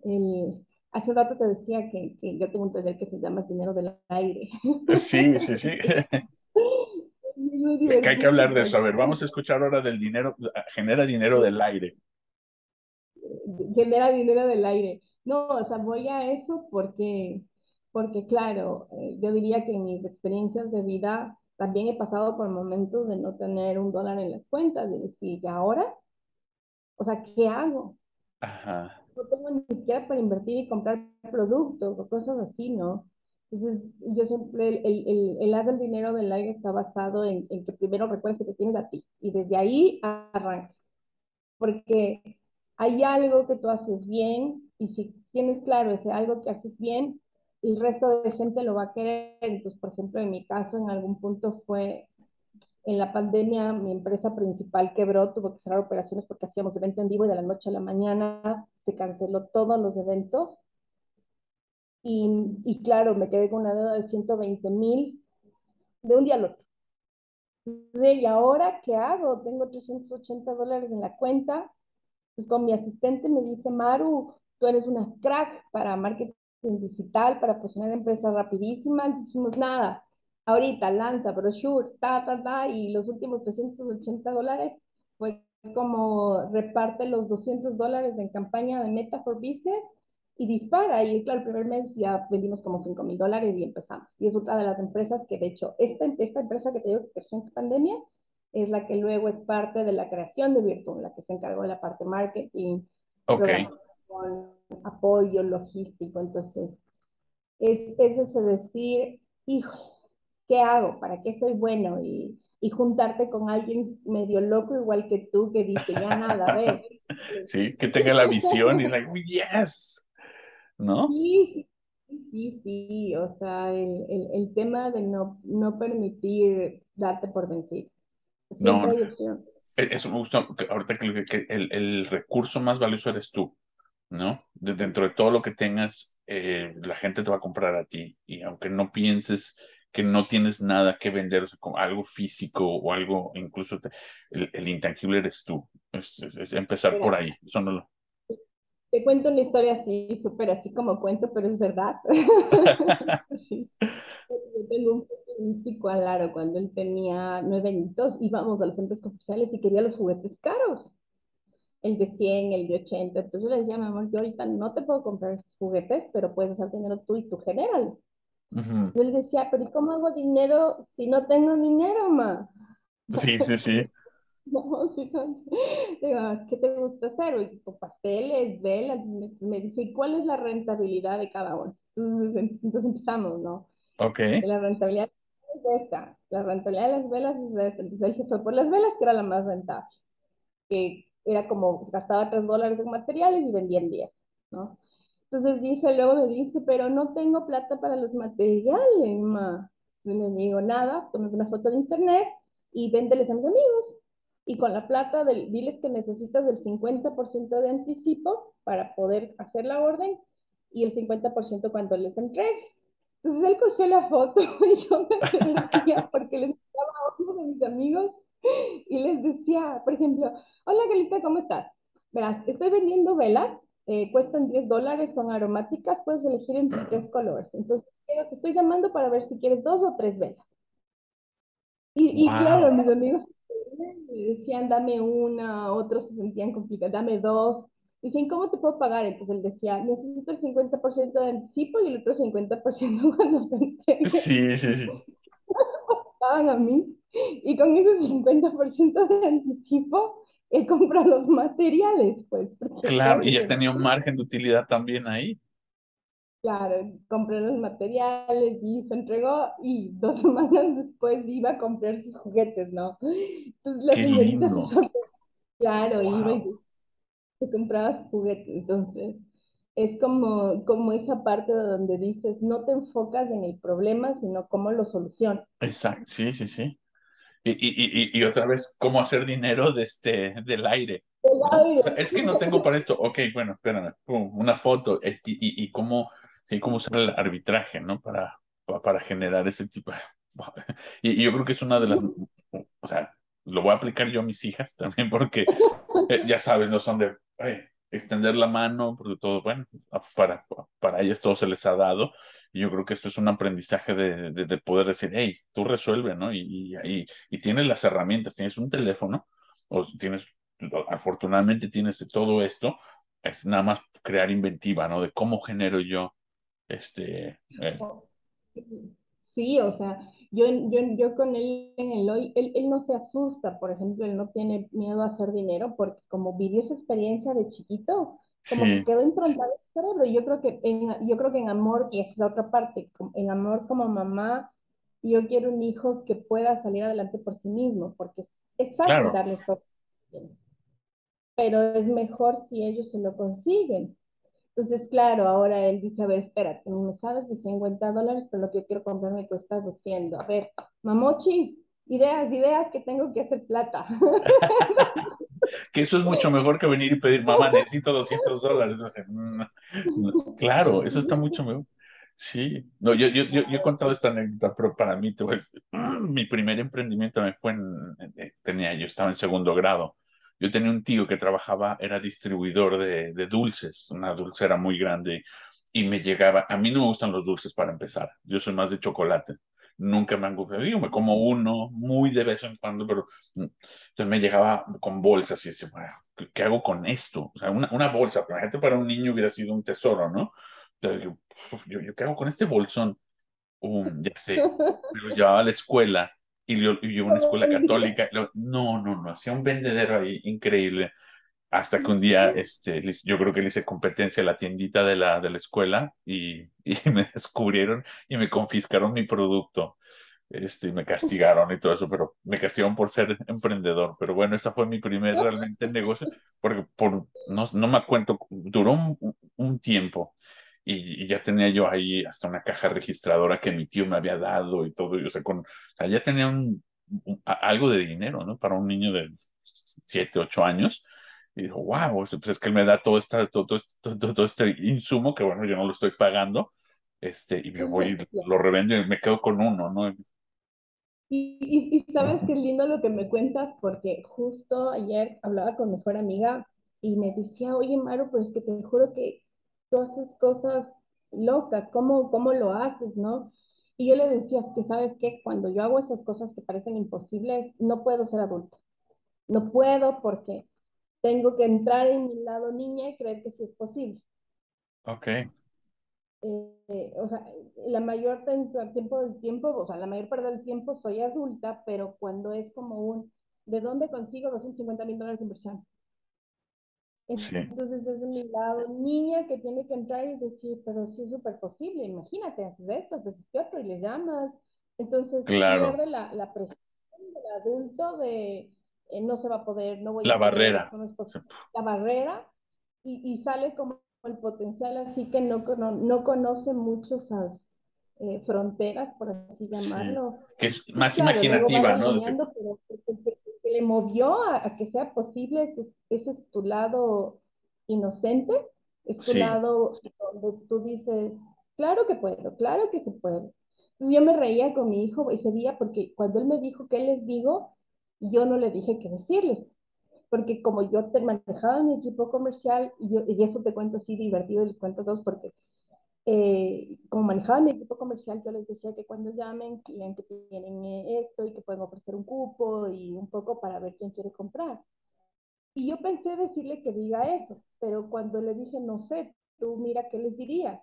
[SPEAKER 2] el, hace un rato te decía que, que yo tengo un taller que se llama Dinero del Aire. *laughs*
[SPEAKER 1] Sí, sí, sí. *laughs* Que hay que hablar de eso. A ver, vamos a escuchar ahora del dinero, genera dinero del aire
[SPEAKER 2] genera dinero del aire. No, o sea, voy a eso porque, porque claro, eh, yo diría que en mis experiencias de vida también he pasado por momentos de no tener un dólar en las cuentas, de decir, ¿y ahora? O sea, ¿qué hago?
[SPEAKER 1] Ajá.
[SPEAKER 2] No tengo ni siquiera para invertir y comprar productos o cosas así, ¿no? Entonces, yo siempre, el, el, el, el del dinero del aire está basado en, en que primero recuerdes que tienes a ti y desde ahí arranques. Porque hay algo que tú haces bien y si tienes claro ese algo que haces bien, el resto de gente lo va a querer. Entonces, por ejemplo, en mi caso, en algún punto fue en la pandemia, mi empresa principal quebró, tuvo que cerrar operaciones porque hacíamos evento en vivo y de la noche a la mañana se canceló todos los eventos. Y, y claro, me quedé con una deuda de 120 mil de un día al otro. ¿Y ahora qué hago? Tengo 380 dólares en la cuenta, pues con mi asistente me dice, Maru, tú eres una crack para marketing digital, para posicionar empresas rapidísimas. Dijimos, nada, ahorita lanza brochure, ta, ta, ta, y los últimos 380 dólares fue como reparte los 200 dólares en campaña de Meta for Business y dispara. Y claro, el primer mes ya vendimos como 5 mil dólares y empezamos. Y es otra de las empresas que, de hecho, esta, esta empresa que te digo que creció en pandemia, es la que luego es parte de la creación de Virtual, la que se encargó de la parte marketing,
[SPEAKER 1] okay.
[SPEAKER 2] apoyo logístico. Entonces, es, es ese decir, hijo, ¿qué hago? ¿Para qué soy bueno? Y, y juntarte con alguien medio loco igual que tú que dice, ya nada, a ver. *laughs*
[SPEAKER 1] Sí, que tenga la visión y like, yes, ¿no?
[SPEAKER 2] Sí, sí, sí, o sea, el, el, el tema de no, no permitir darte por vencido.
[SPEAKER 1] No, eso me gusta, ahorita que, que el, el, recurso más valioso eres tú, ¿no? De, dentro de todo lo que tengas, eh, la gente te va a comprar a ti y aunque no pienses que no tienes nada que vender, o sea, como algo físico o algo, incluso te, el, el, intangible eres tú. Es, es, es empezar Mira, por ahí. Eso no lo...
[SPEAKER 2] Te cuento una historia así, súper así como cuento, pero es verdad. *laughs* *laughs* sí. Yo tengo un místico Alaro, cuando él tenía nueve añitos, íbamos a los centros comerciales y quería los juguetes caros. El de 100, el de 80. Entonces le decía, mi amor, yo ahorita no te puedo comprar juguetes, pero puedes hacer dinero tú y tú general. Él decía, pero ¿y cómo hago dinero si no tengo dinero, ma?
[SPEAKER 1] Sí, sí, sí. *laughs*
[SPEAKER 2] No, sí, Digo, ¿qué te gusta hacer? Pues, pasteles, velas. Me, dice, ¿y cuál es la rentabilidad de cada uno? Entonces, entonces empezamos, ¿no?
[SPEAKER 1] Ok.
[SPEAKER 2] La rentabilidad es esta. La rentabilidad de las velas es esta. Entonces él se fue por las velas, que era la más rentable. Que era como gastaba 3 dólares en materiales y vendía en 10, ¿no? Entonces dice, luego me dice, pero no tengo plata para los materiales, ma. Entonces le digo, nada, tomes una foto de internet y véndeles a mis amigos. Y con la plata, del, diles que necesitas del 50% de anticipo para poder hacer la orden y el 50% cuando les entregues. Entonces él cogió la foto *laughs* y yo me decía, porque les estaba a uno de mis amigos y les decía, por ejemplo, hola Galita, ¿cómo estás? Verás, estoy vendiendo velas, eh, cuestan 10 dólares, son aromáticas, puedes elegir entre tres colores. Entonces, te estoy llamando para ver si quieres dos o tres velas. Y, y claro, mis amigos decían, dame una, otros se sentían complicados, dame dos. Dicen, ¿cómo te puedo pagar? Entonces él decía, necesito el 50% de anticipo y el otro 50% *laughs* cuando te entregue.
[SPEAKER 1] Sí, sí, sí. *laughs*
[SPEAKER 2] Pagan a mí. Y con ese 50% de anticipo, él compra los materiales, pues.
[SPEAKER 1] Claro, y ya tenía un margen de utilidad también ahí.
[SPEAKER 2] Claro, compré los materiales y se entregó y dos *laughs* semanas después iba a comprar sus juguetes, ¿no? Entonces la señorita claro, iba y se compraba sus juguetes. Entonces, es como, como esa parte donde dices, no te enfocas en el problema, sino cómo lo solucionas.
[SPEAKER 1] Exacto, sí, sí, sí. Y, y, y, y, otra vez, cómo hacer dinero de este, del aire. O sea, es que no tengo para esto. Ok, bueno, espérame. una foto. Y, y, cómo sí, cómo usar el arbitraje, ¿no? Para, para generar ese tipo. *laughs* Y, yo creo que es una de las, o sea, lo voy a aplicar yo a mis hijas también porque, eh, ya sabes, no son de extender la mano, porque todo, bueno, para, para ellas todo se les ha dado. Y yo creo que esto es un aprendizaje de, de, poder decir, hey, tú resuelve, ¿no? Y, y, y, tienes las herramientas, tienes un teléfono, o tienes, afortunadamente tienes todo esto, es nada más crear inventiva, ¿no? De cómo genero yo este, eh.
[SPEAKER 2] Sí, o sea, yo, yo, yo con él en el hoy, él, él, no se asusta, por ejemplo, él no tiene miedo a hacer dinero porque como vivió esa experiencia de chiquito, como que quedó improntado el cerebro. Yo creo que en, yo creo que en amor, y es la otra parte, en amor como mamá, yo quiero un hijo que pueda salir adelante por sí mismo, porque es fácil claro. darle todo. Pero es mejor si ellos se lo consiguen. Entonces, claro, ahora él dice, a ver, espérate, me sabes de 50 dólares, pero lo que yo quiero comprar me cuesta 200. A ver, mamochis, ideas, ideas que tengo que hacer plata. *laughs*
[SPEAKER 1] que eso es mucho mejor que venir y pedir, mamá, necesito 200 dólares. O claro, eso está mucho mejor. Sí, no, yo, yo, yo, he contado esta anécdota, pero para mí, pues, *clears throat* mi primer emprendimiento me fue en, tenía, yo estaba en segundo grado yo tenía un tío que trabajaba, era distribuidor de, de dulces, una dulcera muy grande, y me llegaba, a mí no me gustan los dulces para empezar, yo soy más de chocolate, nunca me han gustado, yo me como uno muy de vez en cuando, pero mm, entonces me llegaba con bolsas y decía, ¿qué, hago con esto? O sea, una, una bolsa, gente para un niño hubiera sido un tesoro, ¿no? Entonces, yo, yo, ¿qué hago con este bolsón? Um, ya sé, me lo llevaba a la escuela y yo, y yo una escuela católica. No, no, no, hacía un vendedero ahí increíble. Hasta que un día, este, yo creo que le hice competencia a la tiendita de la, de la escuela y, *laughs* y me descubrieron y me confiscaron mi producto. Este, y me castigaron y todo eso, pero me castigaron por ser emprendedor. Pero bueno, esa fue mi primer realmente negocio, porque por, no, no me cuento, duró un, un tiempo y, ya tenía yo ahí hasta una caja registradora que mi tío me había dado y todo, y, o sea, con, ya tenía un, algo de dinero, ¿no? Para un niño de 7, 8 años. Y dijo, wow, pues es que él me da todo, esta, todo, todo, todo, este insumo que, bueno, yo no lo estoy pagando, este, y me voy, lo revendo y me quedo con uno, ¿no?
[SPEAKER 2] Y, y, y, sabes qué lindo lo que me cuentas, porque justo ayer hablaba con mi mejor amiga y me decía, oye, Maru, pues que te juro que tú haces cosas locas, ¿cómo, cómo lo haces, no? Y yo le decía, es que sabes que cuando yo hago esas cosas que parecen imposibles, no puedo ser adulta. No puedo porque tengo que entrar en mi lado niña y creer que sí es posible.
[SPEAKER 1] Ok.
[SPEAKER 2] eh, o sea, la mayor tiempo del tiempo, o sea, la mayor parte del tiempo soy adulta, pero cuando es como un, ¿de dónde consigo 250 mil dólares de inversión? Entonces es de mi lado niña que tiene que entrar y decir, pero sí es súper posible, imagínate, haces esto, haces este otro y le llamas. Entonces pierde la, la presión del adulto de eh, no se va a poder, no voy
[SPEAKER 1] la
[SPEAKER 2] a
[SPEAKER 1] barrera.
[SPEAKER 2] la barrera y, y, sale como el potencial así que no, no, no conoce mucho esas eh, fronteras, por así llamarlo.
[SPEAKER 1] Que es más imaginativa, ¿no?
[SPEAKER 2] Le movió a, que sea posible, ese, es tu lado inocente, es tu lado donde tú dices, claro que puedo, claro que se puede. Entonces yo me reía con mi hijo ese día porque cuando él me dijo qué les digo, yo no le dije qué decirles. Porque como yo te manejaba mi equipo comercial, y, yo, y eso te cuento así divertido, les cuento dos, porque eh, como manejaba mi equipo comercial, yo les decía que cuando llamen, clientes que tienen eh, esto y que pueden ofrecer un cupo y un poco para ver quién quiere comprar. Y yo pensé decirle que diga eso, pero cuando le dije, no sé, tú mira qué les dirías.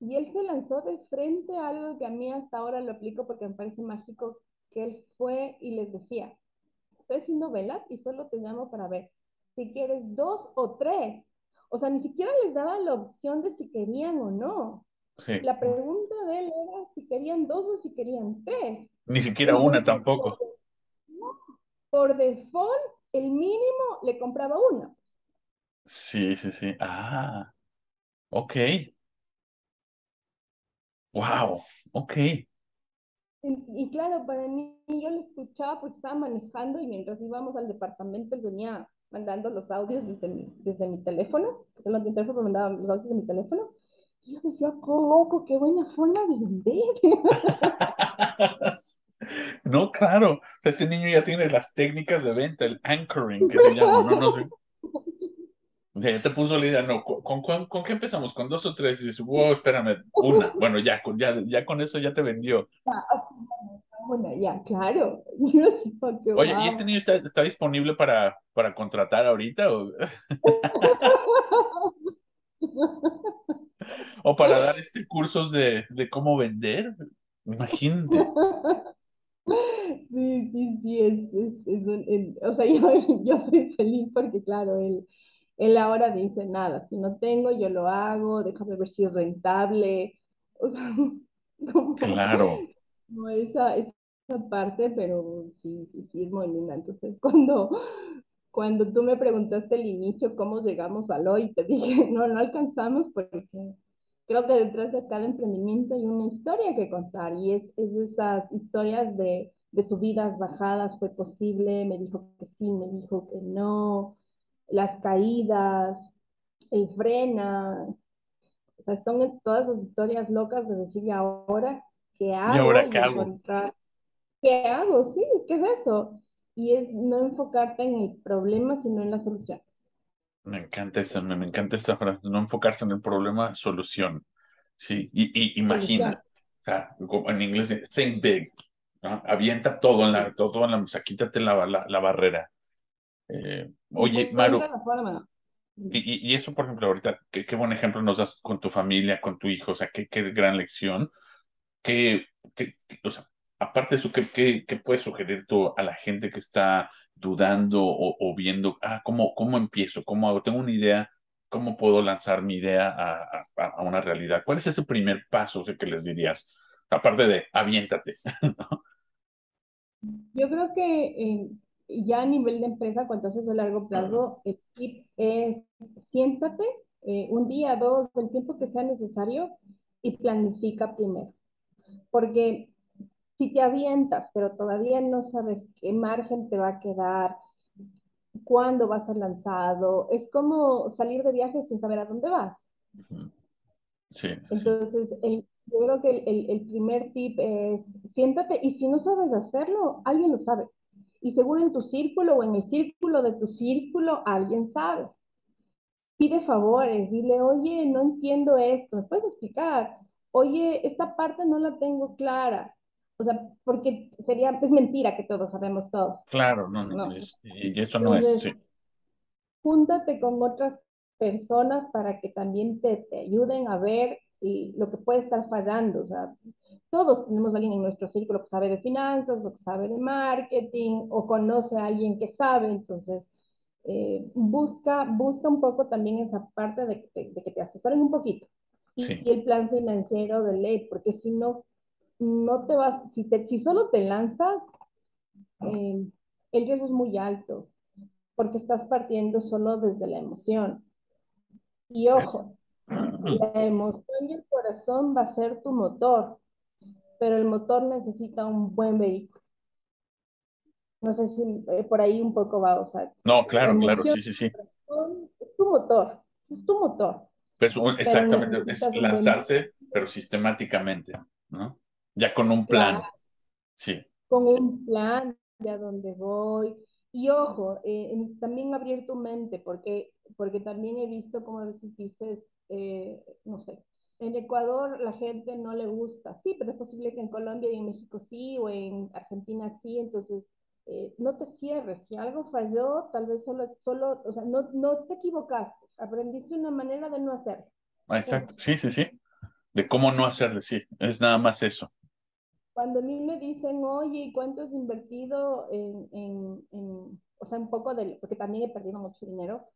[SPEAKER 2] Y él se lanzó de frente a algo que a mí hasta ahora lo aplico porque me parece mágico, que él fue y les decía, estoy haciendo velas y solo te llamo para ver si quieres dos o tres o sea, ni siquiera les daba la opción de si querían o no. La pregunta de él era si querían dos o si querían tres.
[SPEAKER 1] Ni siquiera una tampoco.
[SPEAKER 2] Por, default, el mínimo le compraba una.
[SPEAKER 1] Sí, sí, sí. Ah, ok. Wow, ok.
[SPEAKER 2] Y, claro, para mí yo le escuchaba porque estaba manejando y mientras íbamos al departamento él venía mandando los audios desde mi, desde mi teléfono, porque no tenía teléfono, mandaba los audios de mi teléfono. Y yo decía, qué loco, qué buena forma de vender. *laughs*
[SPEAKER 1] no, claro. O sea, este niño ya tiene las técnicas de venta, el anchoring, que se llama, no, no sé. Ya te puso la idea, no, ¿con, con, con qué empezamos? ¿Con dos o tres? Y dices, wow, espérame, una. Bueno, ya, ya, ya con eso ya te vendió.
[SPEAKER 2] Bueno, ya, claro. *laughs*
[SPEAKER 1] Oye, ¿y este niño está, está disponible para, para contratar ahorita? ¿O, *laughs* o para dar este cursos de, de cómo vender? Imagínate.
[SPEAKER 2] Sí, sí, sí, es, es, es, o sea, *laughs* yo, yo soy feliz porque, claro, él, él ahora dice nada, si no tengo, yo lo hago, déjame ver si es rentable. O sea,
[SPEAKER 1] como, claro
[SPEAKER 2] esa, esa parte, pero sí, sí, sí, es muy linda. Entonces, *laughs* cuando, cuando tú me preguntaste al inicio cómo llegamos al hoy, te dije, *laughs* no, no alcanzamos porque creo que detrás de cada emprendimiento hay una historia que contar y es, es esas historias de, de subidas, bajadas, fue posible, me dijo que sí, me dijo que no, las caídas, el frena, o sea, son todas las historias locas de decir, y ahora ¿qué hago?
[SPEAKER 1] ¿Y ahora qué hago?
[SPEAKER 2] ¿Qué hago? Sí, ¿qué es eso? Y es no enfocarte en el problema, sino en la solución.
[SPEAKER 1] Me encanta esa, me, encanta esta frase, no enfocarse en el problema, solución. Sí, y, imagina, o sea, en inglés, think big, avienta todo en la, todo en la, o sea, quítate la, la, barrera. Eh, oye, Maru, y, y, eso, por ejemplo, ahorita, qué, qué, buen ejemplo nos das con tu familia, con tu hijo, o sea, qué, qué gran lección ¿qué, o sea, aparte de eso, ¿qué, puedes sugerir tú a la gente que está dudando o, viendo, ah, ¿cómo, ¿cómo empiezo? ¿Cómo hago? Tengo una idea, ¿cómo puedo lanzar mi idea a, a, una realidad? ¿Cuál es ese primer paso o que les dirías? Aparte de aviéntate. *laughs*
[SPEAKER 2] Yo creo que eh, ya a nivel de empresa, cuando haces a largo plazo, el tip es siéntate eh, un día, dos, el tiempo que sea necesario y planifica primero porque si te avientas, pero todavía no sabes qué margen te va a quedar, cuándo va a ser lanzado, es como salir de viaje sin saber a dónde vas.
[SPEAKER 1] Sí.
[SPEAKER 2] Entonces, yo creo que el, el, primer tip es siéntate y si no sabes hacerlo, alguien lo sabe. Y seguro en tu círculo o en el círculo de tu círculo, alguien sabe. Pide favores, dile, oye, no entiendo esto, ¿me puedes explicar? oye, esta parte no la tengo clara. O sea, porque sería, es mentira que todos sabemos todo.
[SPEAKER 1] Claro, no, no, y eso no es. Sí.
[SPEAKER 2] Júntate con otras personas para que también te, te ayuden a ver y lo que puede estar fallando. O sea, todos tenemos a alguien en nuestro círculo que sabe de finanzas, o que sabe de marketing, o conoce a alguien que sabe, entonces eh, busca, busca un poco también esa parte de, de, que te asesoren un poquito. Y, el plan financiero de ley, porque si no, no te vas, si, te, si solo te lanzas, eh, el riesgo es muy alto, porque estás partiendo solo desde la emoción. Y ojo, la emoción y el corazón va a ser tu motor, pero el motor necesita un buen vehículo. No sé si eh, por ahí un poco va, o sea.
[SPEAKER 1] No, claro, claro, sí, sí, sí.
[SPEAKER 2] Es tu motor, es tu motor.
[SPEAKER 1] exactamente, es lanzarse, pero sistemáticamente, ¿no? Ya con un plan. Sí.
[SPEAKER 2] Con un plan de a dónde voy. Y ojo, eh, también abrir tu mente, porque, porque también he visto como a veces dices, eh, no sé, en Ecuador la gente no le gusta, sí, pero es posible que en Colombia y en México sí, o en Argentina sí, entonces eh, no te cierres, si algo falló, tal vez solo, solo o sea, no, no te equivocaste, aprendiste una manera de no hacerlo.
[SPEAKER 1] Ah, exacto, sí, sí, sí, de cómo no hacerlo, sí, es nada más eso.
[SPEAKER 2] Cuando a mí me dicen, oye, ¿cuánto has invertido en, en, en, o sea, un poco de, porque también he perdido mucho dinero,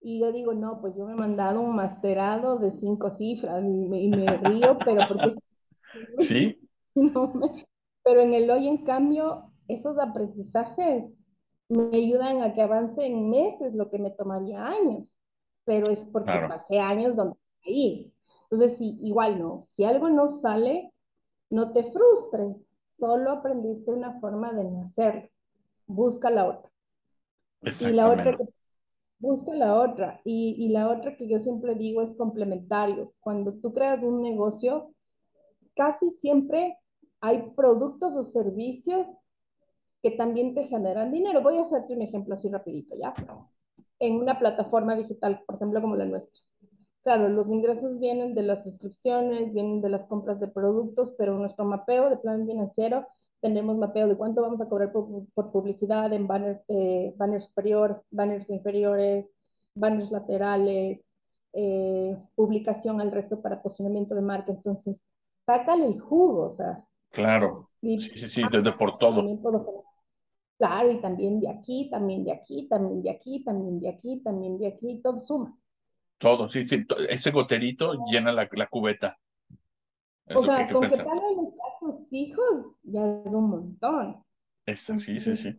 [SPEAKER 2] y yo digo, no, pues yo me he mandado un masterado de cinco cifras y me, río, pero porque... *laughs*
[SPEAKER 1] Sí. *laughs*
[SPEAKER 2] pero en el hoy, en cambio, esos aprendizajes me ayudan a que avance en meses lo que me tomaría años, pero es porque pasé años donde ahí. Entonces, si, igual no, si algo no sale, no te frustres, solo aprendiste una forma de no hacerlo. Busca la otra. Y la otra que busca la otra. Y, y, la otra que yo siempre digo es complementario. Cuando tú creas un negocio, casi siempre hay productos o servicios que también te generan dinero. Voy a hacerte un ejemplo así rapidito, ¿ya? En una plataforma digital, por ejemplo, como la nuestra. Claro, los ingresos vienen de las suscripciones, vienen de las compras de productos, pero nuestro mapeo de plan financiero tenemos mapeo de cuánto vamos a cobrar por, publicidad en banner, eh, banner superior, banners inferiores, banners laterales, eh, publicación al resto para posicionamiento de marca. Entonces, sácale el jugo, o sea.
[SPEAKER 1] Claro. sí, sí, sí, desde por todo.
[SPEAKER 2] claro, y también de aquí, también de aquí, también de aquí, también de aquí, también de aquí, todo suma.
[SPEAKER 1] Todo, sí, sí, ese goterito llena la, la cubeta.
[SPEAKER 2] o sea, con que paguen los gastos fijos ya es un montón.
[SPEAKER 1] Eso, sí, sí, sí.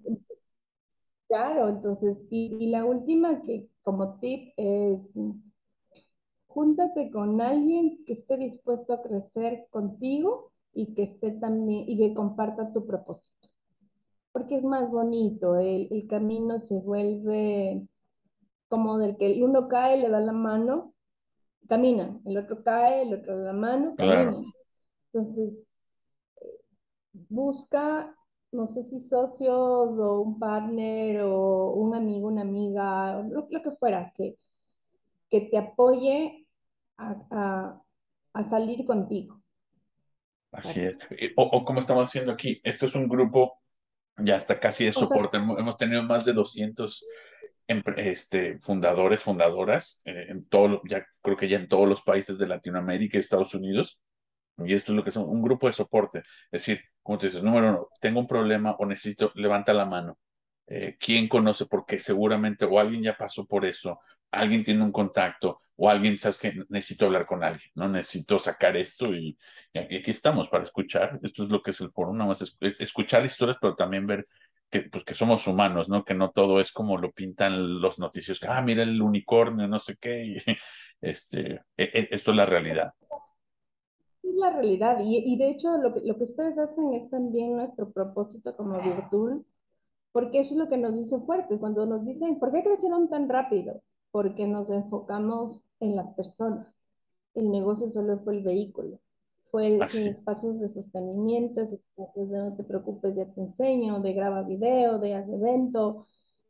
[SPEAKER 2] Claro, entonces, y, la última que como tip es, júntate con alguien que esté dispuesto a crecer contigo y que esté también, y que comparta tu propósito. Porque es más bonito, el, el camino se vuelve como del que uno cae, le da la mano, camina, el otro cae, el otro da la mano, camina. Entonces, busca, no sé si socios o un partner o un amigo, una amiga, lo, que fuera, que, que te apoye a, salir contigo.
[SPEAKER 1] Así es. O, como estamos haciendo aquí, esto es un grupo ya hasta casi de soporte. Hemos tenido más de 200 este, fundadores, fundadoras, eh, en todo, ya creo que ya en todos los países de Latinoamérica y Estados Unidos. Y esto es lo que es un grupo de soporte. Es decir, como te dices, número uno, tengo un problema o necesito, levanta la mano. Eh, ¿Quién conoce? Porque seguramente o alguien ya pasó por eso, alguien tiene un contacto o alguien, sabes que necesito hablar con alguien, ¿no? Necesito sacar esto y, aquí estamos para escuchar. Esto es lo que es el foro, nada más escuchar historias, pero también ver que, pues, que somos humanos, ¿no? Que no todo es como lo pintan los noticios, que, ah, mira el unicornio, no sé qué, y, *laughs* este, e, e, esto es la realidad.
[SPEAKER 2] Es la realidad, y, y de hecho lo que, lo que ustedes hacen es también nuestro propósito como Virtul, porque eso es lo que nos dice fuerte, cuando nos dicen, ¿por qué crecieron tan rápido? Porque nos enfocamos en las personas. El negocio solo fue el vehículo fue espacios de sostenimiento, espacios de no te preocupes, ya te enseño, de graba video, de haz evento,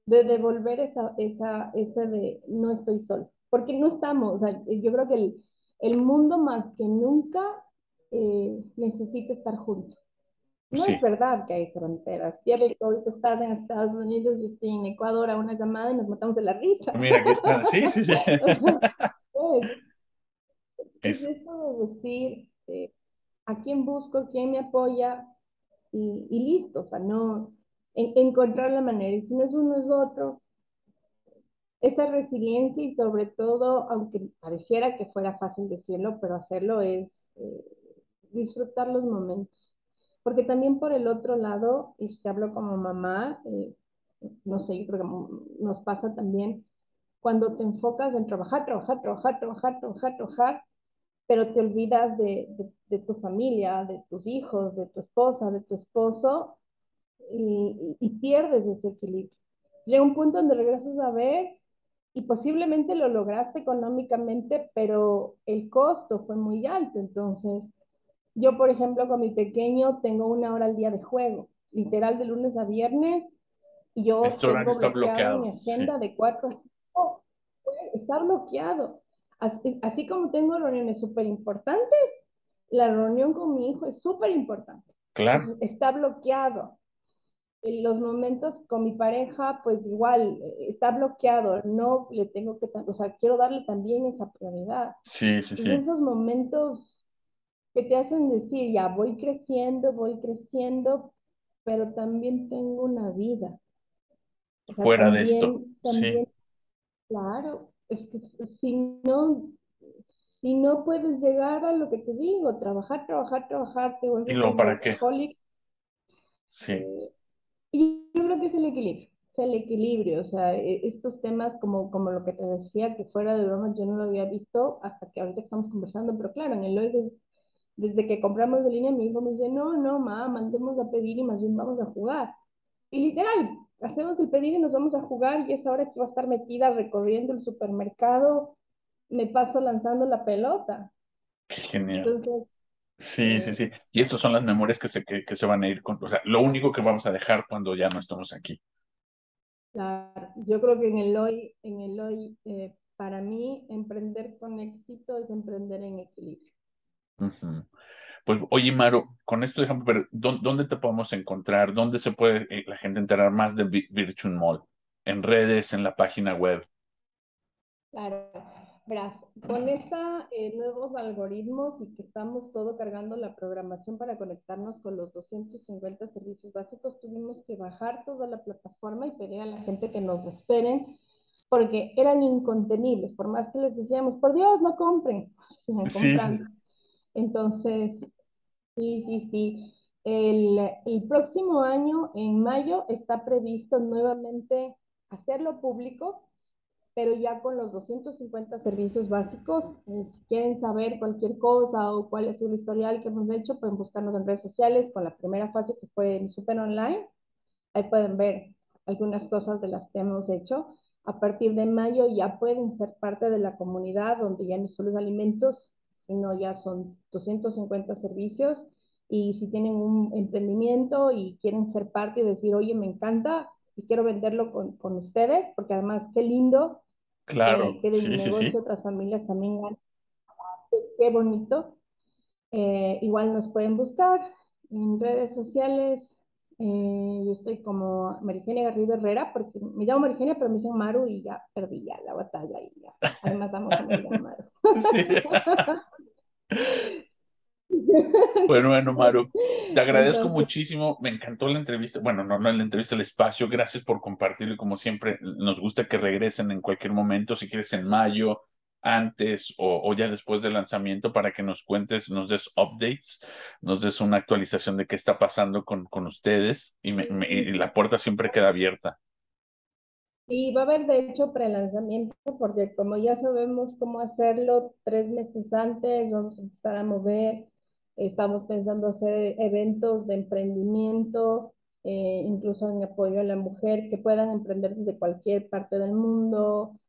[SPEAKER 2] de devolver esa, esa, ese de no estoy solo. Porque no estamos, o sea, yo creo que el, el mundo más que nunca eh, necesita estar juntos. No es verdad que hay fronteras. Ya ves, hoy estás en Estados Unidos, yo estoy en Ecuador a una llamada y nos matamos de la risa.
[SPEAKER 1] Mira, aquí están. Sí, sí, sí. *laughs*
[SPEAKER 2] es, eso de decir eh, a quién busco, quién me apoya y, listo, o sea, no encontrar la manera. Y si no es uno, es otro. Esa resiliencia y sobre todo, aunque pareciera que fuera fácil decirlo, pero hacerlo es eh, disfrutar los momentos. Porque también por el otro lado, y te hablo como mamá, eh, no sé, yo creo que nos pasa también, cuando te enfocas en trabajar, trabajar, trabajar, trabajar, trabajar, trabajar, pero te olvidas de, de, tu familia, de tus hijos, de tu esposa, de tu esposo, y, y, pierdes ese equilibrio. Llega un punto donde regresas a ver y posiblemente lo lograste económicamente, pero el costo fue muy alto. Entonces, yo, por ejemplo, con mi pequeño tengo una hora al día de juego, literal de lunes a viernes, y yo
[SPEAKER 1] este tengo está bloqueado
[SPEAKER 2] mi agenda de 4 a 5, está bloqueado. Así, así como tengo reuniones súper importantes, la reunión con mi hijo es súper importante.
[SPEAKER 1] Claro.
[SPEAKER 2] está bloqueado. En los momentos con mi pareja, pues igual, eh, está bloqueado. No le tengo que, o sea, quiero darle también esa prioridad.
[SPEAKER 1] Sí, sí, sí.
[SPEAKER 2] esos momentos que te hacen decir, ya voy creciendo, voy creciendo, pero también tengo una vida.
[SPEAKER 1] Fuera de esto. sí.
[SPEAKER 2] Claro, es que si no, si no puedes llegar a lo que te digo, trabajar, trabajar, trabajar, te vuelves
[SPEAKER 1] ¿Y luego para qué? Sí.
[SPEAKER 2] Eh, y yo creo que es el equilibrio, es el equilibrio, o sea, e, estos temas como, como lo que te decía, que fuera de broma yo no lo había visto hasta que ahorita estamos conversando, pero claro, en el hoy desde, que compramos de línea mi hijo me dice, no, no, mamá, mandemos a pedir y más bien vamos a jugar. Y literal, hacemos el pedido y nos vamos a jugar y esa hora que va a estar metida recorriendo el supermercado, me paso lanzando la pelota.
[SPEAKER 1] Qué genial. sí, sí, eh, sí. Y estas son las memorias que se, que, se van a ir con, o sea, lo único que vamos a dejar cuando ya no estamos aquí.
[SPEAKER 2] Claro, yo creo que en el hoy, en el hoy, eh, para mí, emprender con éxito es emprender en equilibrio.
[SPEAKER 1] Pues, oye, Maro, con esto dejamos ver, ¿dónde te podemos encontrar? ¿Dónde se puede eh, la gente enterar más de Virtual Mall? ¿En redes, en la página web?
[SPEAKER 2] Claro, verás, con estos eh, nuevos algoritmos y que estamos todo cargando la programación para conectarnos con los 250 servicios básicos, tuvimos que bajar toda la plataforma y pedir a la gente que nos esperen porque eran incontenibles, por más que les decíamos, por Dios, no compren. *laughs*
[SPEAKER 1] Sí, sí.
[SPEAKER 2] Entonces, sí, sí, sí. El, próximo año, en mayo, está previsto nuevamente hacerlo público, pero ya con los 250 servicios básicos. si quieren saber cualquier cosa o cuál es el historial que hemos hecho, pueden buscarnos en redes sociales con la primera fase que fue en Super Online. Ahí pueden ver algunas cosas de las que hemos hecho. A partir de mayo ya pueden ser parte de la comunidad donde ya no solo es alimentos, sino ya son 250 servicios y si tienen un emprendimiento y quieren ser parte y decir, oye, me encanta y quiero venderlo con, con ustedes, porque además qué lindo
[SPEAKER 1] claro,
[SPEAKER 2] que, de mi negocio otras familias también Qué bonito. Eh, igual nos pueden buscar en redes sociales. Eh, yo estoy como Marigenia Garrido Herrera, porque me llamo Marigenia, pero me dicen Maru y ya perdí ya la batalla y ya. Además, vamos a Maru. *laughs* *laughs*
[SPEAKER 1] Bueno, bueno, Maru, te agradezco muchísimo. Me encantó la entrevista. Bueno, no, no la entrevista, el espacio. Gracias por compartirlo. Como siempre, nos gusta que regresen en cualquier momento, si quieres en mayo, antes o, ya después del lanzamiento, para que nos cuentes, nos des updates, nos des una actualización de qué está pasando con, con ustedes. Y, y la puerta siempre queda abierta.
[SPEAKER 2] Y va a haber, de hecho, prelanzamiento, porque como ya sabemos cómo hacerlo, tres meses antes vamos a empezar a mover. Estamos pensando hacer eventos de emprendimiento, eh, incluso en apoyo a la mujer, que puedan emprender desde cualquier parte del mundo.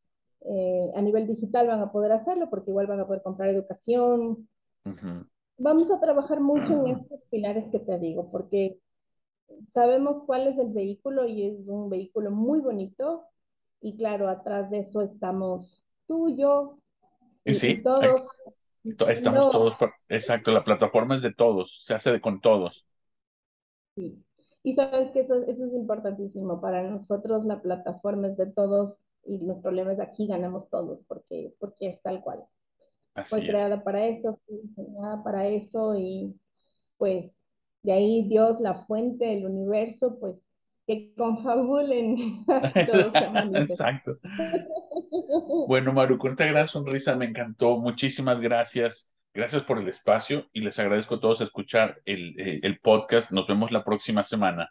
[SPEAKER 2] Eh, a nivel digital van a poder hacerlo, porque igual van a poder comprar educación. Vamos a trabajar mucho en *clears throat* estos pilares que te digo, porque sabemos cuál es el vehículo y es un vehículo muy bonito. Y claro, atrás de eso estamos tú, yo,
[SPEAKER 1] y, sí, todos. Estamos todos, exacto, la plataforma es de todos, se hace con todos.
[SPEAKER 2] Sí. Y sabes que eso, eso es importantísimo. Para nosotros la plataforma es de todos y los problemas aquí ganamos todos porque, porque es tal cual. fue creada para eso, fue diseñada para eso y pues de ahí Dios, la fuente del universo, pues que confabulen. *laughs* *laughs*
[SPEAKER 1] Exacto. Bueno, Maru, con esta gran sonrisa me encantó. Muchísimas gracias. Gracias por el espacio y les agradezco a todos escuchar el, eh, el podcast. Nos vemos la próxima semana.